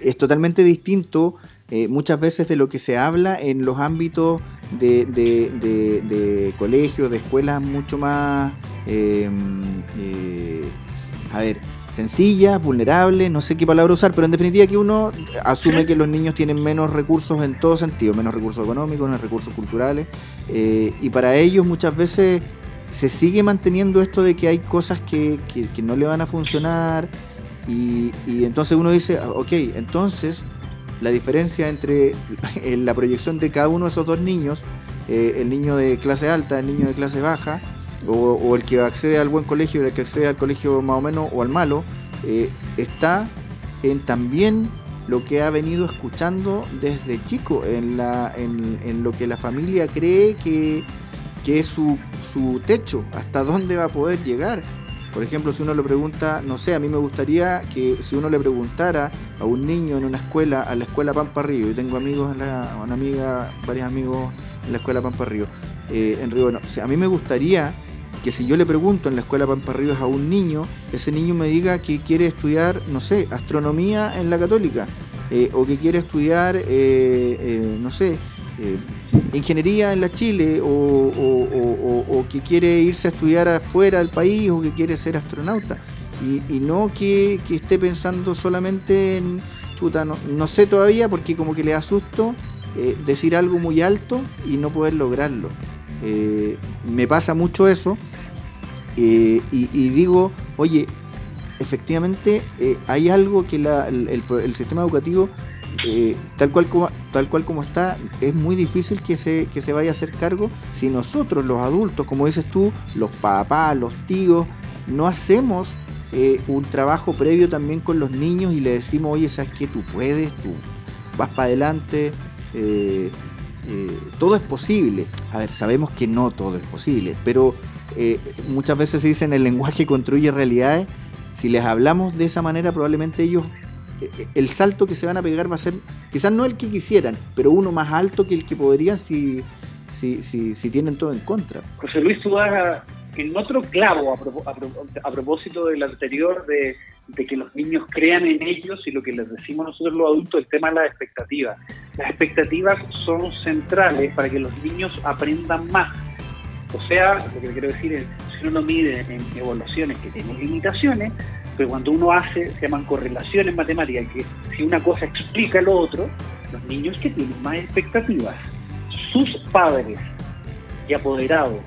es totalmente distinto eh, muchas veces de lo que se habla en los ámbitos de, de, colegios, de escuelas mucho más... Eh, a ver, sencilla, vulnerable, no sé qué palabra usar, pero en definitiva que uno asume que los niños tienen menos recursos en todo sentido, menos recursos económicos, menos recursos culturales, eh, y para ellos muchas veces se sigue manteniendo esto de que hay cosas que, no le van a funcionar, y, entonces uno dice, ok, entonces la diferencia entre la proyección de cada uno de esos dos niños, eh, el niño de clase alta, el niño de clase baja, o, el que accede al buen colegio y el que accede al colegio más o menos o al malo, eh, está en también lo que ha venido escuchando desde chico, en, lo que la familia cree que, que es su, su, techo, hasta dónde va a poder llegar. Por ejemplo, si uno le pregunta, no sé, a mí me gustaría que si uno le preguntara a un niño en una escuela, a la escuela Pampa Río, yo tengo amigos, una amiga, varios amigos en la escuela Pampa Río, eh, en Río, bueno, a mí me gustaría que si yo le pregunto en la escuela Pampa Ríos a un niño, ese niño me diga que quiere estudiar, no sé, astronomía en la católica, eh, o que quiere estudiar, eh, no sé, ingeniería en la Chile, o, que quiere irse a estudiar afuera del país, o que quiere ser astronauta. Y, no que, esté pensando solamente en, chuta, no, no, sé todavía, porque como que le asusto decir algo muy alto y no poder lograrlo. Eh, me pasa mucho eso eh, y, digo, oye, efectivamente eh, hay algo que el, sistema educativo, tal, cual como, tal cual como está, es muy difícil que se, que se vaya a hacer cargo si nosotros, los adultos, como dices tú, los papás, los tíos, no hacemos un trabajo previo también con los niños y le decimos, oye, ¿sabes que Tú puedes, tú vas para adelante. Eh, todo es posible. A ver, sabemos que no todo es posible, pero eh, muchas veces se dice en el lenguaje construye realidades. Si les hablamos de esa manera, probablemente ellos, eh, el salto que se van a pegar va a ser, quizás no el que quisieran, pero uno más alto que el que podrían si, si, si, si tienen todo en contra. José Luis, tú en otro clavo a, propósito del anterior de de que los niños crean en ellos y lo que les decimos nosotros los adultos, el tema de las expectativas. Las expectativas son centrales para que los niños aprendan más. O sea, lo que quiero decir es, si uno mide en evaluaciones que tienen limitaciones, pero cuando uno hace, se llaman correlaciones matemáticas, que si una cosa explica lo otro, los niños que tienen más expectativas, sus padres y apoderados,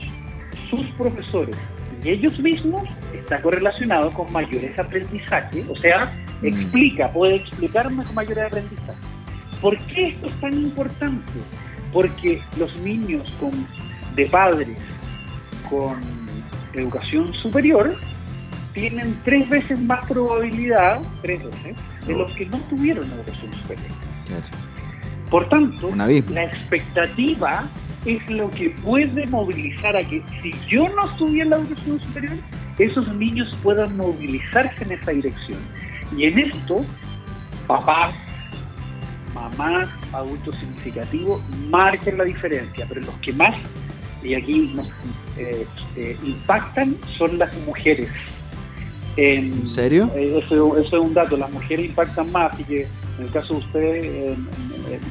sus profesores y ellos mismos está correlacionado con mayores aprendizajes, o sea, mm. explica, puede explicarme con mayores aprendizajes. ¿Por qué esto es tan importante? Porque los niños con, de padres con educación superior tienen tres veces más probabilidad, tres veces, de los que no tuvieron educación superior. Por tanto, la expectativa es lo que puede movilizar a que si yo no estudié en la educación superior, esos niños puedan movilizarse en esa dirección. Y en esto, papás, mamás, adultos significativos, marcan la diferencia, pero los que más, y aquí nos eh, eh, impactan, son las mujeres. ¿En serio? Eh, eso, es un dato, las mujeres impactan más, así que En el caso de ustedes...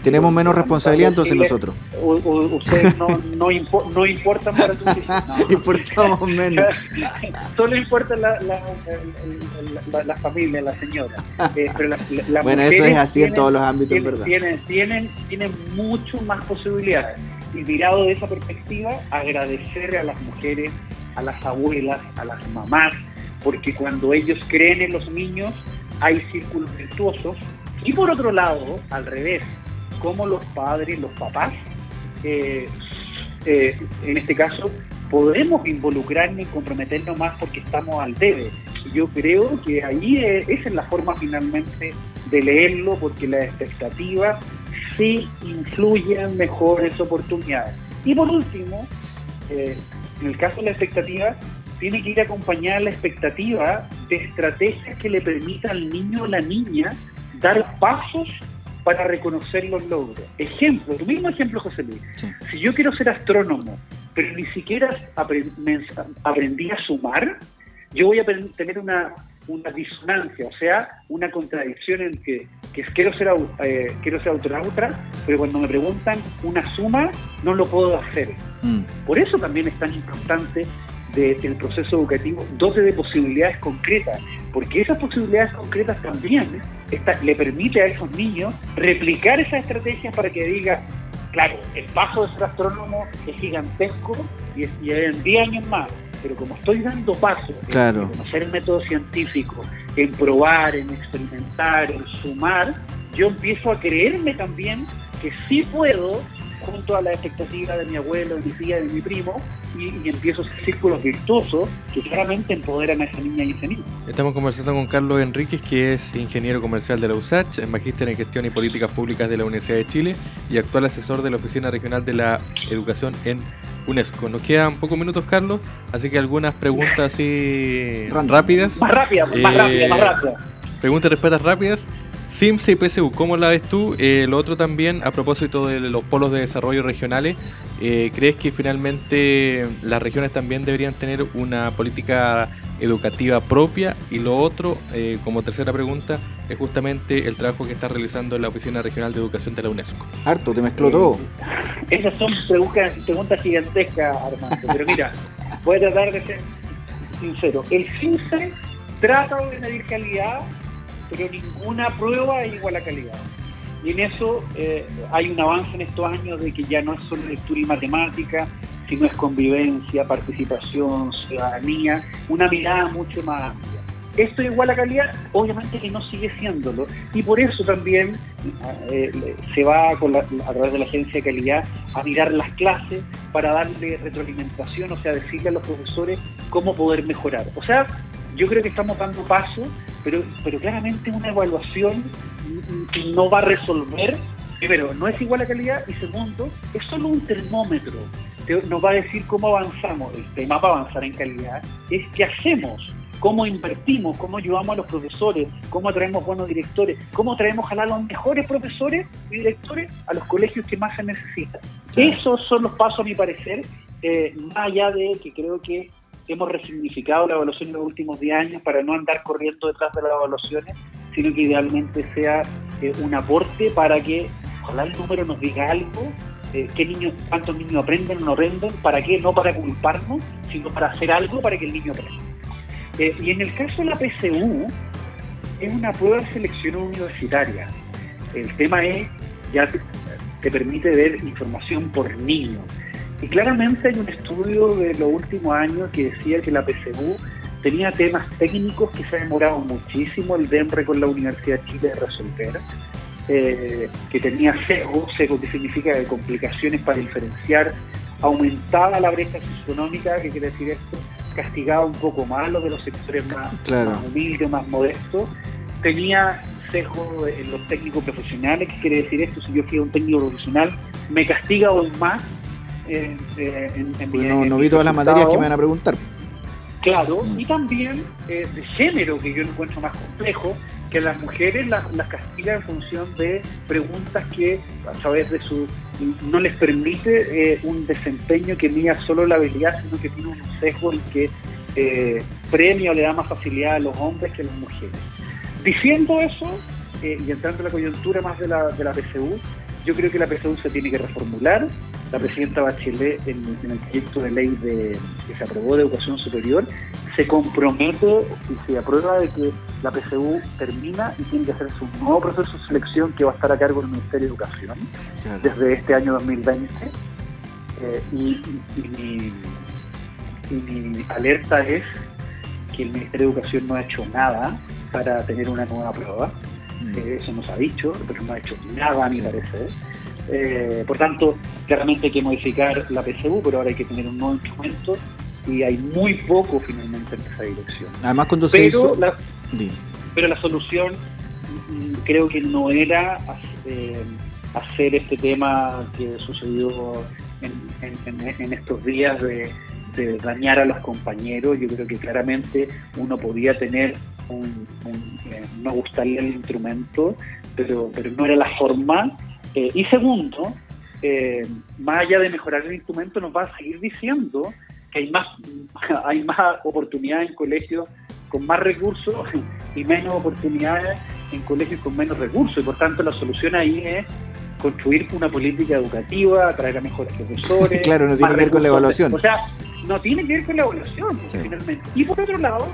Tenemos menos responsabilidad entonces nosotros. ustedes no, no, no, importan para tu no, Importamos menos. Solo importa la, la, la, familia, la señora. Eh, pero bueno, eso es así en todos los ámbitos, ¿verdad? Tienen, tienen, tienen mucho más posibilidades. Y mirado de esa perspectiva, agradecer a las mujeres, a las abuelas, a las mamás, porque cuando ellos creen en los niños, hay círculos virtuosos. Y por otro lado, al revés, como los padres, los papás, eh, eh, en este caso, podemos involucrarnos y comprometernos más porque estamos al debe. Yo creo que ahí es, esa es la forma finalmente de leerlo, porque las expectativas sí influyen mejores oportunidades. Y por último, eh, en el caso de la expectativa, tiene que ir acompañada la expectativa de estrategias que le permitan al niño o la niña dar pasos para reconocer los logros. Ejemplo, tu mismo ejemplo, José Luis. Si yo quiero ser astrónomo, pero ni siquiera aprendí a sumar, yo voy a tener una, una disonancia, o sea, una contradicción en que, quiero ser eh, quiero ser pero cuando me preguntan una suma, no lo puedo hacer. Mm. Por eso también es tan importante del proceso educativo dote de posibilidades concretas, porque esas posibilidades concretas también le permite a esos niños replicar esas estrategias para que diga, claro, el paso de ser astrónomo es gigantesco y, y en 10 años más, pero como estoy dando pasos en conocer el método científico, en probar, en experimentar, en sumar, yo empiezo a creerme también que sí puedo junto a la expectativa de mi abuelo, de mi tía, de mi primo, y, empiezo ese círculos virtuosos que claramente empoderan a esa niña y ese niño. Estamos conversando con Carlos Enríquez, que es ingeniero comercial de la USACH, magíster en gestión y políticas públicas de la Universidad de Chile y actual asesor de la Oficina Regional de la Educación en UNESCO. Nos quedan pocos minutos, Carlos, así que algunas preguntas así rápidas. Más rápidas, más rápidas, más rápidas. Preguntas y respuestas rápidas. SIMS y PSU, ¿cómo la ves tú? Eh, lo otro también, a propósito de los polos de desarrollo regionales, eh, ¿crees que finalmente las regiones también deberían tener una política educativa propia? Y lo otro, eh, como tercera pregunta, es justamente el trabajo que está realizando la Oficina Regional de Educación de la UNESCO. Harto, te mezcló todo. Esas son preguntas, preguntas gigantescas, Armando, pero mira, voy a tratar de ser sincero. El CINSE trata de medir calidad pero ninguna prueba es igual a calidad. Y en eso eh, hay un avance en estos años de que ya no es solo lectura y matemática, sino es convivencia, participación, ciudadanía, una mirada mucho más amplia. ¿Esto es igual a calidad? Obviamente que no sigue siéndolo. Y por eso también eh, se va con a través de la agencia de calidad a mirar las clases para darle retroalimentación, o sea, decirle a los profesores cómo poder mejorar. O sea, yo creo que estamos dando paso, pero, pero claramente una evaluación no va a resolver, primero, no es igual a calidad y segundo, es solo un termómetro. Nos va a decir cómo avanzamos. El tema para avanzar en calidad es qué hacemos, cómo invertimos, cómo ayudamos a los profesores, cómo traemos buenos directores, cómo traemos a los mejores profesores y directores a los colegios que más se necesitan. Esos son los pasos, a mi parecer, eh, más allá de que creo que hemos resignificado la evaluación en los últimos 10 años para no andar corriendo detrás de las evaluaciones, sino que idealmente sea eh, un aporte para que ojalá el número nos diga algo, eh, qué niños, cuántos niños aprenden o no aprenden, para qué, no para culparnos, sino para hacer algo para que el niño aprenda. Eh, y en el caso de la PCU, es una prueba de selección universitaria. El tema es, ya te permite ver información por niño y claramente hay un estudio de los últimos años que decía que la PSU tenía temas técnicos que se ha demorado muchísimo el DEMRE con la Universidad de Chile de resolver, eh, que tenía sesgo, sesgo que significa de complicaciones para diferenciar, aumentaba la brecha socioeconómica, que quiere decir esto, castigaba un poco más los de los sectores más, más humildes, más modestos, tenía sesgo en los técnicos profesionales, que quiere decir esto, si yo fui un técnico profesional, me castiga aún más en, no, vi todas las materias que me van a preguntar. Claro, y también eh, de género, que yo encuentro más complejo, que las mujeres las, las castigan en función de preguntas que a través de su no les permite eh, un desempeño que mida solo la habilidad, sino que tiene un sesgo en que eh, premia o le da más facilidad a los hombres que a las mujeres. Diciendo eso, eh, y entrando en la coyuntura más de la, de la PSU, yo creo que la PSU se tiene que reformular. La presidenta Bachelet, en, el proyecto de ley de, que se aprobó de educación superior, se compromete y se aprueba de que la PSU termina y tiene que hacer su nuevo proceso de selección que va a estar a cargo del Ministerio de Educación desde este año 2020. Eh, y, mi, mi alerta es que el Ministerio de Educación no ha hecho nada para tener una nueva prueba. Mm. Eh, eso nos ha dicho, pero no ha hecho nada a mi parecer. Eh, por tanto, claramente hay que modificar la PSU, pero ahora hay que tener un nuevo instrumento y hay muy poco finalmente en esa dirección. Además, cuando se hizo... La, pero la solución mm, creo que no era eh, hacer este tema que sucedió en, estos días de, dañar a los compañeros. Yo creo que claramente uno podía tener un, eh, no gustarle el instrumento, pero, pero no era la forma. Eh, y segundo, más allá de mejorar el instrumento, nos va a seguir diciendo que hay más, hay más oportunidades en colegios con más recursos y menos oportunidades en colegios con menos recursos. Y por tanto la solución ahí es construir una política educativa, atraer a mejores profesores. claro, no tiene que ver con la evaluación. O sea, no tiene que ver con la evaluación, finalmente. Y por otro lado,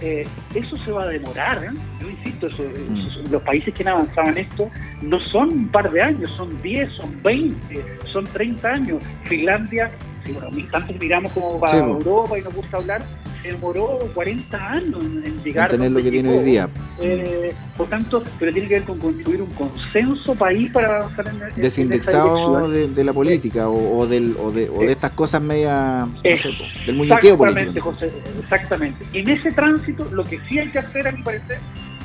eh, eso se va a demorar. ¿eh? Yo insisto, mm. los países que han avanzado en esto no son un par de años, son 10, son 20, son 30 años. Finlandia si bueno, instantes miramos como va Europa y nos gusta hablar, se demoró 40 años en, llegar a tener lo que tiene hoy día. Eh, por tanto, pero tiene que ver con construir un consenso país para avanzar en, el Desindexado de, la política o, del, o, de, o de estas cosas media del muñequeo político. exactamente. En ese tránsito, lo que sí hay que hacer, a mi parecer,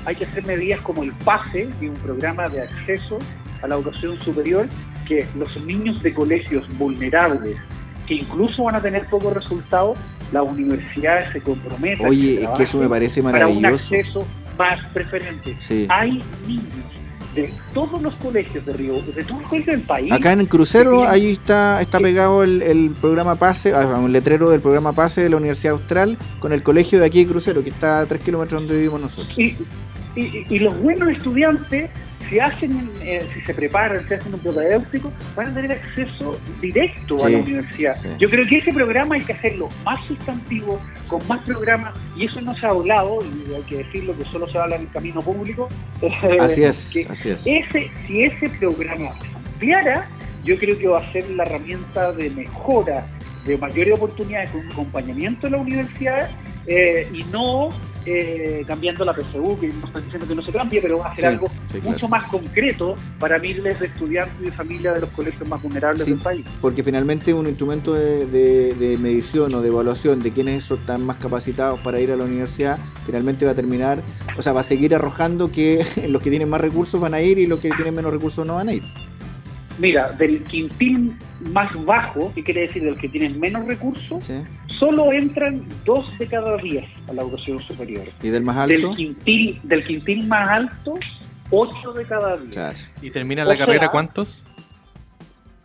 hay que hacer medidas como el PASE, y un programa de acceso a la educación superior, que los niños de colegios vulnerables que incluso van a tener pocos resultados, las universidades se comprometen. Oye, es que eso me parece maravilloso. Para un acceso más preferente. Hay niños de todos los colegios de Río, de todos los colegios del país. Acá en Crucero, ahí está está pegado el, programa PASE, ah, un letrero del programa PASE de la Universidad Austral con el colegio de aquí de Crucero, que está a tres kilómetros donde vivimos nosotros. Y, y los buenos estudiantes si hacen, eh, si se preparan, si hacen un propedéutico, van a tener acceso directo a la universidad. Yo creo que ese programa hay que hacerlo más sustantivo, con más programas, y eso no se ha hablado, y hay que decirlo que solo se habla en el camino público. Así es, así es. Ese, si ese programa ampliara, yo creo que va a ser la herramienta de mejora, de mayores oportunidades, con acompañamiento de la universidad eh, y no eh, cambiando la PSU, que no estoy diciendo que no se cambie, pero va a ser algo mucho más concreto para miles de estudiantes y de familias de los colegios más vulnerables del país. Porque finalmente un instrumento de, medición o de evaluación de quienes están más capacitados para ir a la universidad, finalmente va a terminar, o sea, va a seguir arrojando que los que tienen más recursos van a ir y los que tienen menos recursos no van a ir. Mira, del quintil más bajo, que quiere decir del que tiene menos recursos, solo entran dos de cada diez a la educación superior. ¿Y del más alto? Del quintil, del quintil más alto, ocho de cada diez. ¿Y terminan la carrera cuántos?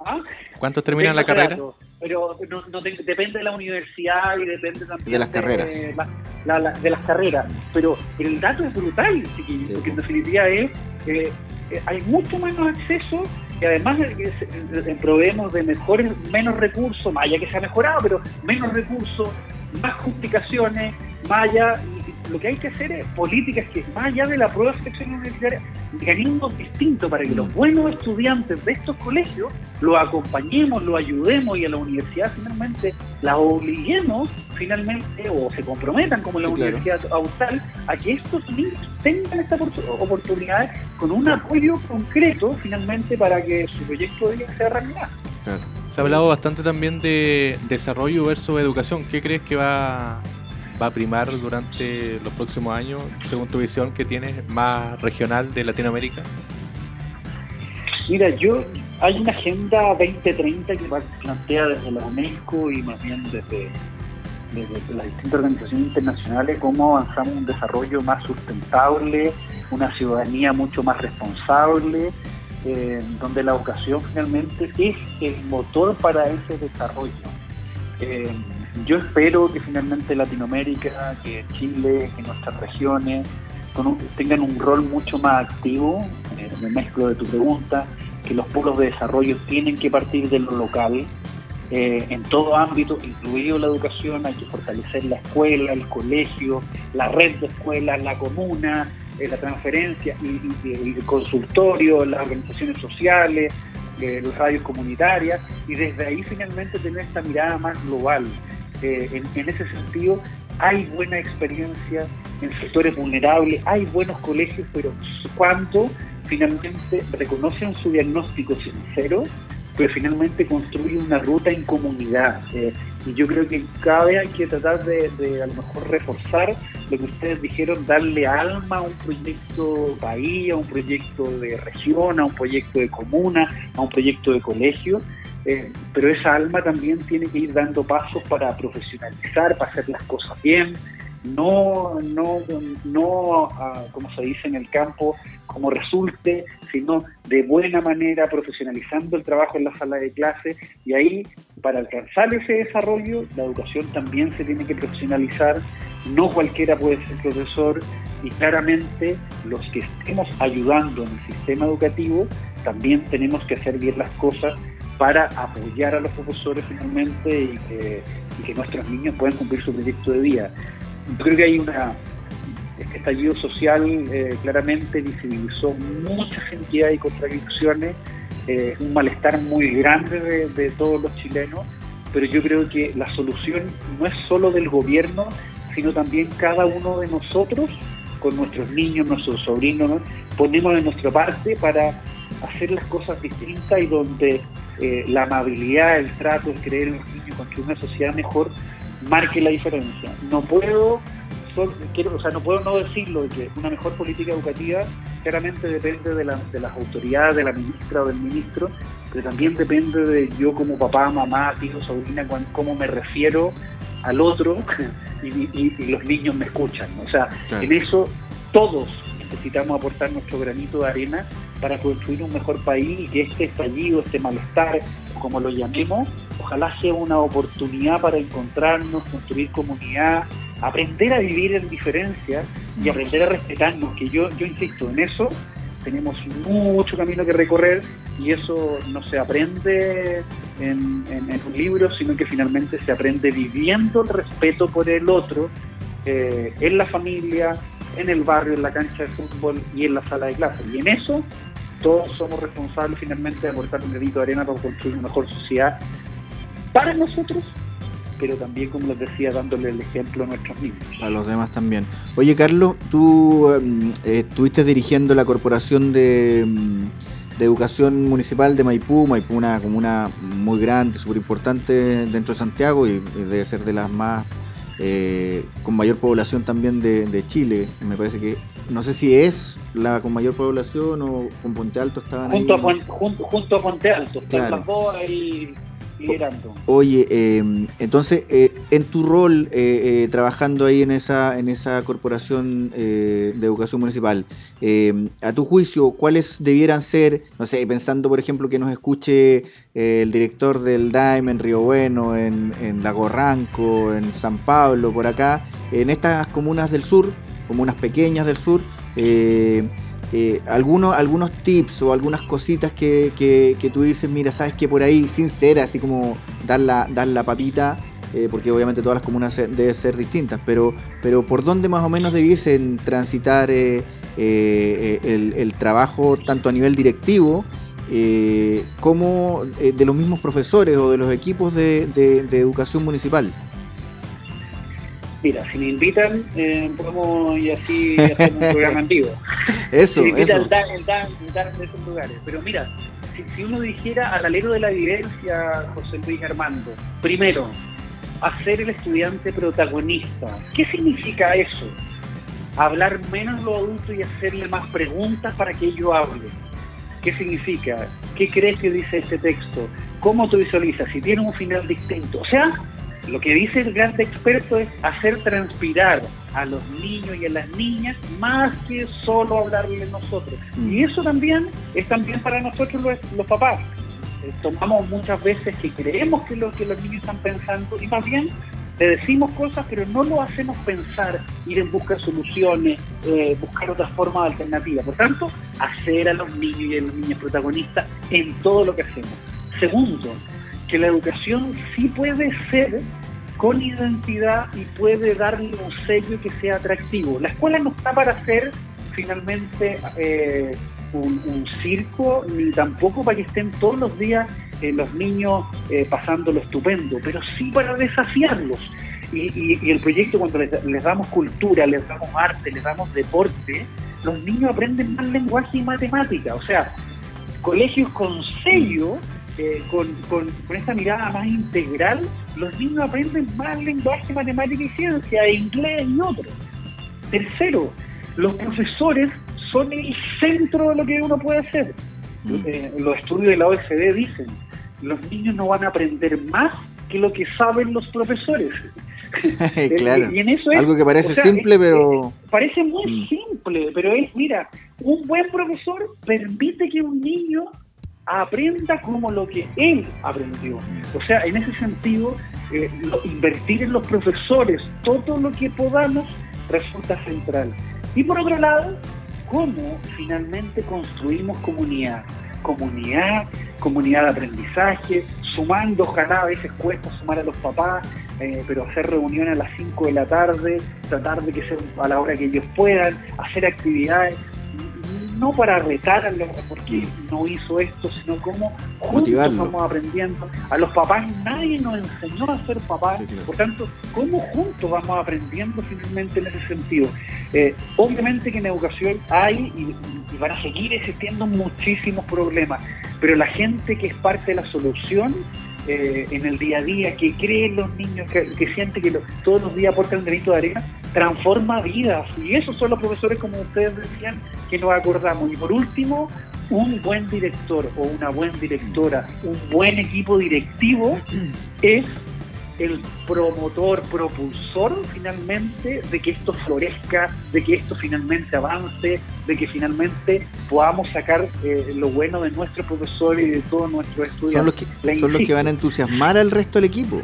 ¿Ah? ¿Cuántos terminan la carrera? Pero no, depende de la universidad y depende también de las carreras. de las carreras. Pero, el dato es brutal, porque en definitiva es, eh, eh, hay mucho menos acceso y además proveemos de mejores, menos recursos, más allá que se ha mejorado, pero menos recursos, más justificaciones, más allá, lo que hay que hacer es políticas que, más allá de la prueba de selección universitaria, mecanismos distintos para que los mm. buenos estudiantes de estos colegios los acompañemos, los ayudemos y a la universidad finalmente la obliguemos finalmente o se comprometan como la Universidad Austral a que estos niños tengan esta oportunidad con un apoyo concreto finalmente para que su proyecto de vida sea realidad. Se ha hablado bastante también de desarrollo versus educación. ¿Qué crees que va va a primar durante los próximos años, según tu visión que tienes más regional de Latinoamérica? Mira, yo hay una agenda 2030 que plantea desde la UNESCO y más bien desde, las distintas organizaciones internacionales cómo avanzamos un desarrollo más sustentable, una ciudadanía mucho más responsable, eh, donde la educación finalmente es el motor para ese desarrollo. Eh, yo espero que finalmente Latinoamérica, que Chile, que nuestras regiones tengan un rol mucho más activo, eh, me mezclo de tu pregunta, que los pueblos de desarrollo tienen que partir de lo local, eh, en todo ámbito, incluido la educación, hay que fortalecer la escuela, el colegio, la red de escuelas, la comuna, eh, la transferencia, y, el consultorio, las organizaciones sociales, eh, las radios comunitarias, y desde ahí finalmente tener esta mirada más global. En, en, ese sentido, hay buena experiencia en sectores vulnerables, hay buenos colegios, pero cuando finalmente reconocen su diagnóstico sincero, pero finalmente construye una ruta en comunidad. Eh, y yo creo que vez hay que tratar de, a lo mejor reforzar lo que ustedes dijeron, darle alma a un proyecto país, a un proyecto de región, a un proyecto de comuna, a un proyecto de colegio. Eh, pero esa alma también tiene que ir dando pasos para profesionalizar, para hacer las cosas bien, no, no, no ah, como se dice en el campo, como resulte, sino de buena manera, profesionalizando el trabajo en la sala de clase. Y ahí para alcanzar ese desarrollo la educación también se tiene que profesionalizar, no cualquiera puede ser profesor y claramente los que estemos ayudando en el sistema educativo también tenemos que hacer bien las cosas para apoyar a los profesores finalmente y que, nuestros niños puedan cumplir su proyecto de vida. Yo creo que hay una, este estallido social eh, claramente visibilizó muchas entidades y contradicciones, eh, un malestar muy grande de, todos los chilenos, pero yo creo que la solución no es solo del gobierno, sino también cada uno de nosotros, con nuestros niños, nuestros sobrinos, ponemos de nuestra parte para hacer las cosas distintas y donde eh, la amabilidad, el trato, el creer en los niños, construir una sociedad mejor, marque la diferencia. No puedo quiero, o sea, no puedo no decirlo, de que una mejor política educativa claramente depende de, de las autoridades, de la ministra o del ministro, pero también depende de yo como papá, mamá, tío, sobrina, cómo me refiero al otro y, los niños me escuchan. O sea, en eso todos necesitamos aportar nuestro granito de arena para construir un mejor país y que este estallido, este malestar, como lo llamemos, ojalá sea una oportunidad para encontrarnos, construir comunidad, aprender a vivir en diferencia y mm. aprender a respetarnos, que yo, yo insisto, en eso tenemos mucho camino que recorrer y eso no se aprende en, un libro, sino que finalmente se aprende viviendo el respeto por el otro eh, en la familia, en el barrio, en la cancha de fútbol y en la sala de clase. Y en eso todos somos responsables finalmente de aportar un granito de arena para construir una mejor sociedad para nosotros pero también, como les decía, dándole el ejemplo a nuestros niños. A los demás también. Oye, Carlos, tú em, estuviste dirigiendo la Corporación de, em, de, Educación Municipal de Maipú, Maipú una comuna muy grande, súper importante dentro de Santiago y, debe ser de las más, eh, con mayor población también de, Chile. Me parece que, no sé si es la con mayor población o con Ponte Alto estaban junto A, junto, junto a Ponte Alto, claro. ahí Oye, em, entonces, eh, en tu rol eh, eh, trabajando ahí en esa, en esa corporación de educación municipal, em, a tu juicio, ¿cuáles debieran ser, no sé, pensando por ejemplo que nos escuche el director del DAIM en Río Bueno, en, en Lago Ranco, en San Pablo, por acá, en estas comunas del sur, comunas pequeñas del sur, eh, algunos, algunos tips o algunas cositas que, que, tú dices, mira, sabes que por ahí, sin ser así como dar la, dar la papita, eh, porque obviamente todas las comunas deben ser distintas, pero, pero por dónde más o menos debiesen transitar eh, el, trabajo tanto a nivel directivo como de los mismos profesores o de los equipos de educación municipal. Mira, si me invitan, eh, podemos y así hacer un programa en vivo. Eso, si me invitan, el dar, en esos lugares. Pero mira, si, uno dijera al alero de la evidencia, José Luis Armando, primero, hacer el estudiante protagonista. ¿Qué significa eso? Hablar menos lo adulto y hacerle más preguntas para que ellos hablen. ¿Qué significa? ¿Qué crees que dice este texto? ¿Cómo tú visualizas? Si tiene un final distinto. O sea, lo que dice el gran experto es hacer transpirar a los niños y a las niñas más que solo hablarle nosotros. Mm. Y eso también es también para nosotros los, papás. Eh, tomamos muchas veces que creemos que lo que los niños están pensando y más bien te decimos cosas, pero no lo hacemos pensar, ir en busca de soluciones, eh, buscar otras formas alternativas. Por tanto, hacer a los niños y a las niñas protagonistas en todo lo que hacemos. Segundo, que la educación sí puede ser con identidad y puede darle un sello que sea atractivo. La escuela no está para hacer finalmente eh, un, circo, ni tampoco para que estén todos los días eh, los niños eh, pasando lo estupendo, pero sí para desafiarlos. Y, el proyecto, cuando les, damos cultura, les damos arte, les damos deporte, los niños aprenden más lenguaje y matemática. O sea, colegios con sello, eh, con, con, esta mirada más integral, los niños aprenden más lenguaje, matemática y ciencia, e inglés y otros. Tercero, los profesores son el centro de lo que uno puede hacer. Mm. Eh, los estudios de la OECD dicen, los niños no van a aprender más que lo que saben los profesores. claro. Algo que parece simple, pero... parece muy mm. simple, pero es, mira, un buen profesor permite que un niño aprenda como lo que él aprendió. O sea, en ese sentido, eh, invertir en los profesores todo lo que podamos resulta central. Y por otro lado, cómo finalmente construimos comunidad. Comunidad, comunidad de aprendizaje, sumando, ojalá a veces cuesta sumar a los papás, eh, pero hacer reuniones a las 5 de la tarde, tratar de que sea a la hora que ellos puedan, hacer actividades no para retar a los, porque no hizo esto, sino como juntos vamos aprendiendo. A los papás nadie nos enseñó a ser papás, por tanto, cómo juntos vamos aprendiendo finalmente en ese sentido. Eh, obviamente que en educación hay y, van a seguir existiendo muchísimos problemas, pero la gente que es parte de la solución eh, en el día a día, que creen los niños, que, que siente que todos los días aportan un granito de arena, transforma vidas. Y esos son los profesores, como ustedes decían, que nos acordamos. Y por último, un buen director o una buena directora, un buen equipo directivo es el promotor, propulsor finalmente de que esto florezca, de que esto finalmente avance, de que finalmente podamos sacar eh, lo bueno de nuestros profesores y de todos nuestros estudiantes. Son los que, son los que van a entusiasmar al resto del equipo.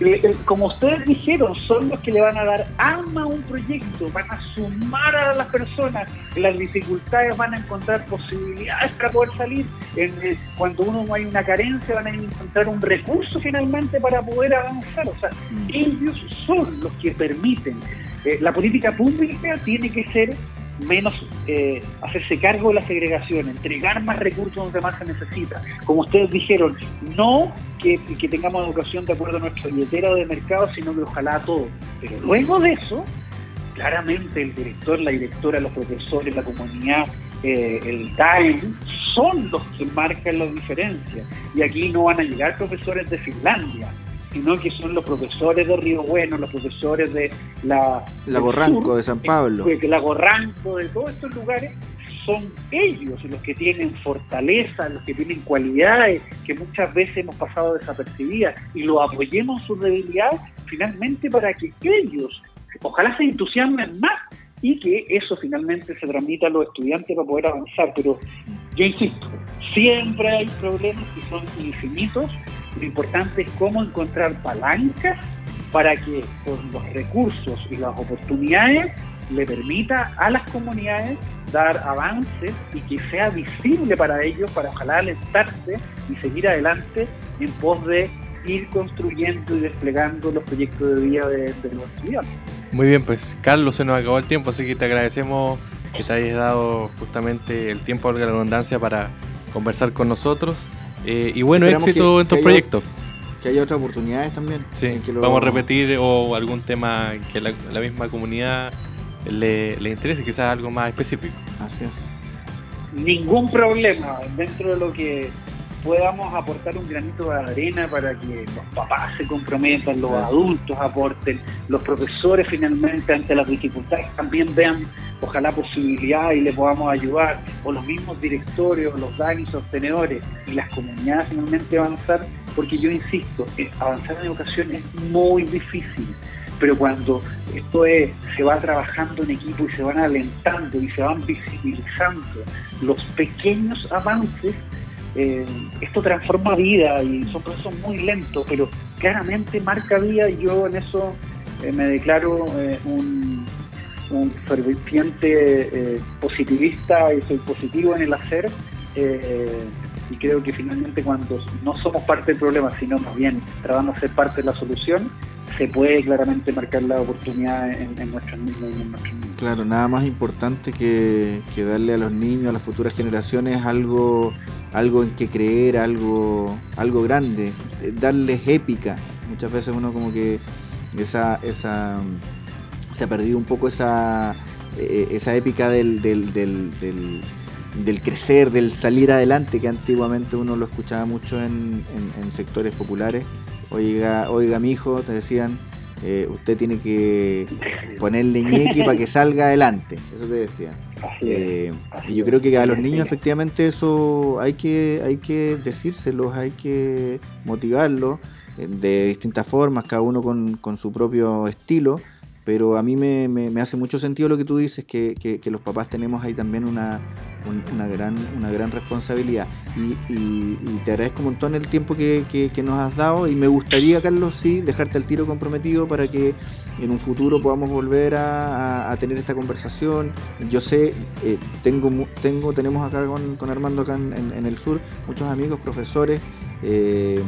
Eh, eh, como ustedes dijeron, son los que le van a dar alma a un proyecto, van a sumar a las personas, las dificultades van a encontrar posibilidades para poder salir, eh, cuando uno no hay una carencia van a encontrar un recurso finalmente para poder avanzar, o sea, mm. ellos son los que permiten. la política pública tiene que ser menos eh, hacerse cargo de la segregación, entregar más recursos donde más se necesita. Como ustedes dijeron, no que, tengamos educación de acuerdo a nuestra billetera de mercado, sino que ojalá todo. Pero luego de eso, claramente el director, la directora, los profesores, la comunidad, eh, el time, son los que marcan las diferencias. Y aquí no van a llegar profesores de Finlandia, sino que son los profesores de Río Bueno, los profesores de la... Gorranco de San Pablo. La Gorranco de todos estos lugares, son ellos los que tienen fortaleza, los que tienen cualidades que muchas veces hemos pasado desapercibidas y lo apoyemos en sus debilidades finalmente para que ellos ojalá se entusiasmen más y que eso finalmente se transmita a los estudiantes para poder avanzar. Pero yo insisto, siempre hay problemas que son infinitos lo importante es cómo encontrar palancas para que con los recursos y las oportunidades le permita a las comunidades dar avances y que sea visible para ellos, para ojalá alentarse y seguir adelante en pos de ir construyendo y desplegando los proyectos de vida de, los estudiantes. Muy bien, pues Carlos, se nos acabó el tiempo, así que te agradecemos que te hayas dado justamente el tiempo de la redundancia para conversar con nosotros eh, y bueno, éxito en estos proyectos. Que haya otras oportunidades también. Sí, vamos a repetir o algún tema que la, la misma comunidad le, le, interese, quizás algo más específico. Así es. Ningún problema dentro de lo que podamos aportar un granito de arena para que los papás se comprometan, los adultos aporten, los profesores finalmente ante las dificultades también vean ojalá posibilidades y le podamos ayudar, o los mismos directorios, los DANI sostenedores y las comunidades finalmente avanzar, porque yo insisto, eh, avanzar en educación es muy difícil, pero cuando esto es, se va trabajando en equipo y se van alentando y se van visibilizando los pequeños avances, eh, esto transforma vida y son procesos muy lentos, pero claramente marca vida y yo en eso eh, me declaro eh, un, un ferviente positivista y soy positivo en el hacer y creo que finalmente cuando no somos parte del problema, sino más bien tratamos de ser parte de la solución, se puede claramente marcar la oportunidad en, en nuestros niños Claro, nada más importante que, darle a los niños, a las futuras generaciones, algo, algo en que creer, algo, algo grande, darles épica. Muchas veces uno como que esa, esa se ha perdido un poco esa, eh, esa épica del, del, del, del, crecer, del salir adelante, que antiguamente uno lo escuchaba mucho en, en sectores populares oiga, oiga mi hijo, te decían, eh, usted tiene que ponerle ñequi para que salga adelante, eso te decían. Eh, y yo creo que a los niños efectivamente eso hay que, hay que decírselos, hay que motivarlos eh, de distintas formas, cada uno con, con su propio estilo pero a mí me, me, hace mucho sentido lo que tú dices, que, que, los papás tenemos ahí también una, una, gran, una gran responsabilidad. Y, te agradezco un montón el tiempo que, nos has dado y me gustaría, Carlos, sí, dejarte el tiro comprometido para que en un futuro podamos volver a, a, tener esta conversación. Yo sé, eh, tengo, tengo, tenemos acá con, con Armando acá en, en, el sur muchos amigos, profesores eh,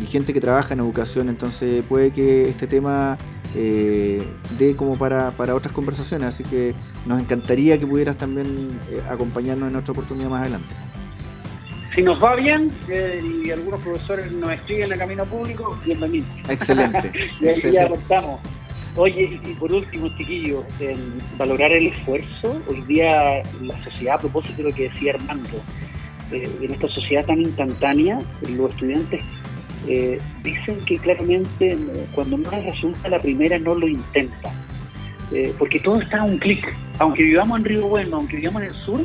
y gente que trabaja en educación, entonces puede que este tema eh, de como para, para, otras conversaciones. Así que nos encantaría que pudieras también eh, acompañarnos en otra oportunidad más adelante. Si nos va bien eh, y algunos profesores nos escriben en el camino público, bienvenidos. Excelente. y ahí ya contamos. Oye, y por último, chiquillos, valorar el esfuerzo. Hoy día la sociedad, a propósito de lo que decía Armando, en esta sociedad tan instantánea, los estudiantes eh, dicen que claramente eh, cuando no les resulta la primera no lo intentan, eh, porque todo está a un clic. Aunque vivamos en Río Bueno, aunque vivamos en el sur,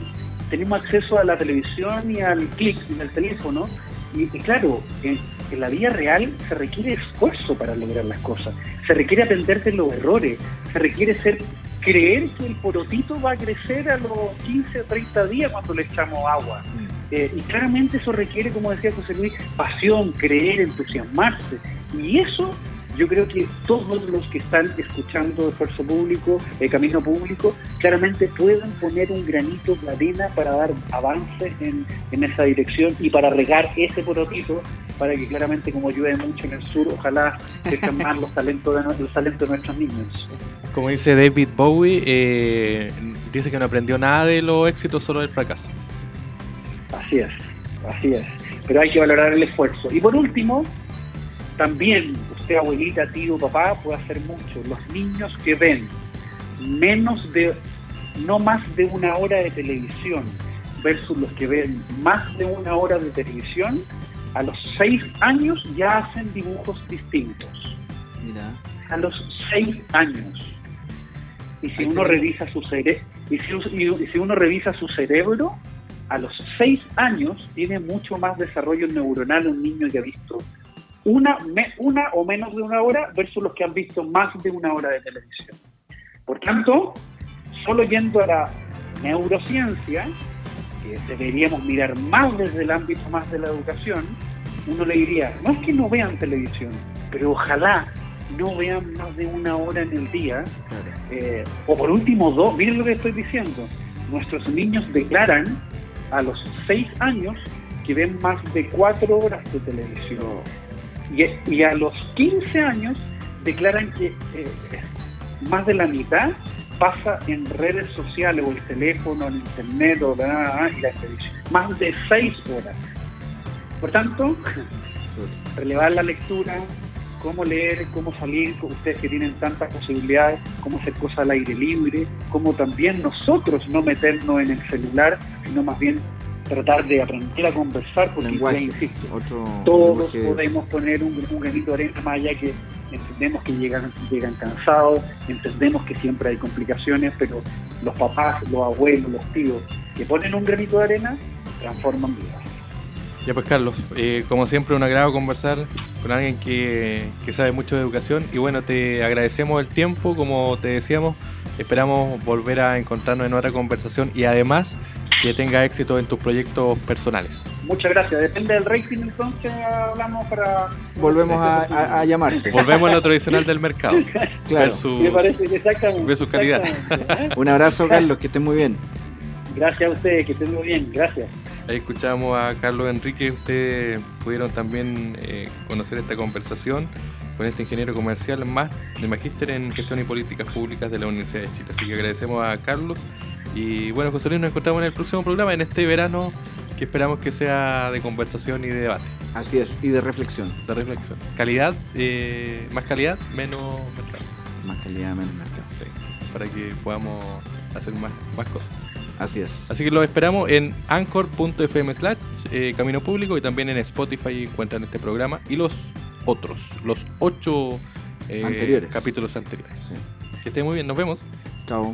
tenemos acceso a la televisión y al clic en el teléfono. Y, claro, en, la vida real se requiere esfuerzo para lograr las cosas, se requiere aprender de los errores, se requiere ser creer que el porotito va a crecer a los 15 o 30 días cuando le echamos agua. Eh, y claramente eso requiere, como decía José Luis, pasión, creer, entusiasmarse. Y eso yo creo que todos los que están escuchando Esfuerzo Público, el Camino Público, claramente pueden poner un granito de arena para dar avances en, esa dirección y para regar ese porotito para que claramente como llueve mucho en el sur, ojalá crezcan más los talentos de, los talentos de nuestros niños. Como dice David Bowie, eh, dice que no aprendió nada de los éxitos, solo del fracaso. Así es, así es. Pero hay que valorar el esfuerzo. Y por último, también usted, abuelita, tío, papá, puede hacer mucho. Los niños que ven menos de, no más de una hora de televisión versus los que ven más de una hora de televisión, a los seis años ya hacen dibujos distintos. Mira. A los seis años. Y si uno revisa su cerebro, y si uno revisa su cerebro, a los seis años tiene mucho más desarrollo neuronal un niño que ha visto una, una o menos de una hora versus los que han visto más de una hora de televisión. Por tanto, solo yendo a la neurociencia, que deberíamos mirar más desde el ámbito más de la educación, uno le diría, no es que no vean televisión, pero ojalá no vean más de una hora en el día, eh, o por último dos, miren lo que estoy diciendo, nuestros niños declaran a los 6 años que ven más de 4 horas de televisión. Y, a los 15 años declaran que eh, más de la mitad pasa en redes sociales o el teléfono, el internet o la, y la televisión. Más de 6 horas. Por tanto, relevar la lectura, cómo leer, cómo salir, ustedes que tienen tantas posibilidades, cómo hacer cosas al aire libre, cómo también nosotros no meternos en el celular, sino más bien tratar de aprender a conversar, porque ya insisto, todos podemos poner un, un, granito de arena más allá que entendemos que llegan, llegan cansados, entendemos que siempre hay complicaciones, pero los papás, los abuelos, los tíos que ponen un granito de arena transforman vidas. Ya pues Carlos, eh, como siempre un agrado conversar con alguien que, sabe mucho de educación y bueno, te agradecemos el tiempo, como te decíamos, esperamos volver a encontrarnos en otra conversación y además que tenga éxito en tus proyectos personales. Muchas gracias. Depende del rating, entonces hablamos para. Volvemos a, a, llamarte. Volvemos a lo tradicional del mercado. claro. Me parece exactamente. Versus calidad. Un abrazo, Carlos, que estés muy bien. Gracias a ustedes, que estén muy bien. Gracias. Ahí escuchamos a Carlos Enrique. Ustedes pudieron también eh, conocer esta conversación con este ingeniero comercial más de magíster en gestión y políticas públicas de la Universidad de Chile. Así que agradecemos a Carlos. Y bueno, José Luis, nos encontramos en el próximo programa, en este verano que esperamos que sea de conversación y de debate. Así es, y de reflexión. De reflexión. Calidad, eh, más calidad, menos mercado. Más calidad, menos mercado. Sí, para que podamos hacer más, más cosas. Así es. Así que lo esperamos en anchor.fm slash eh, Camino Público y también en Spotify encuentran este programa y los otros, los ocho eh, anteriores. capítulos anteriores. Que estén muy bien, nos vemos. Chao.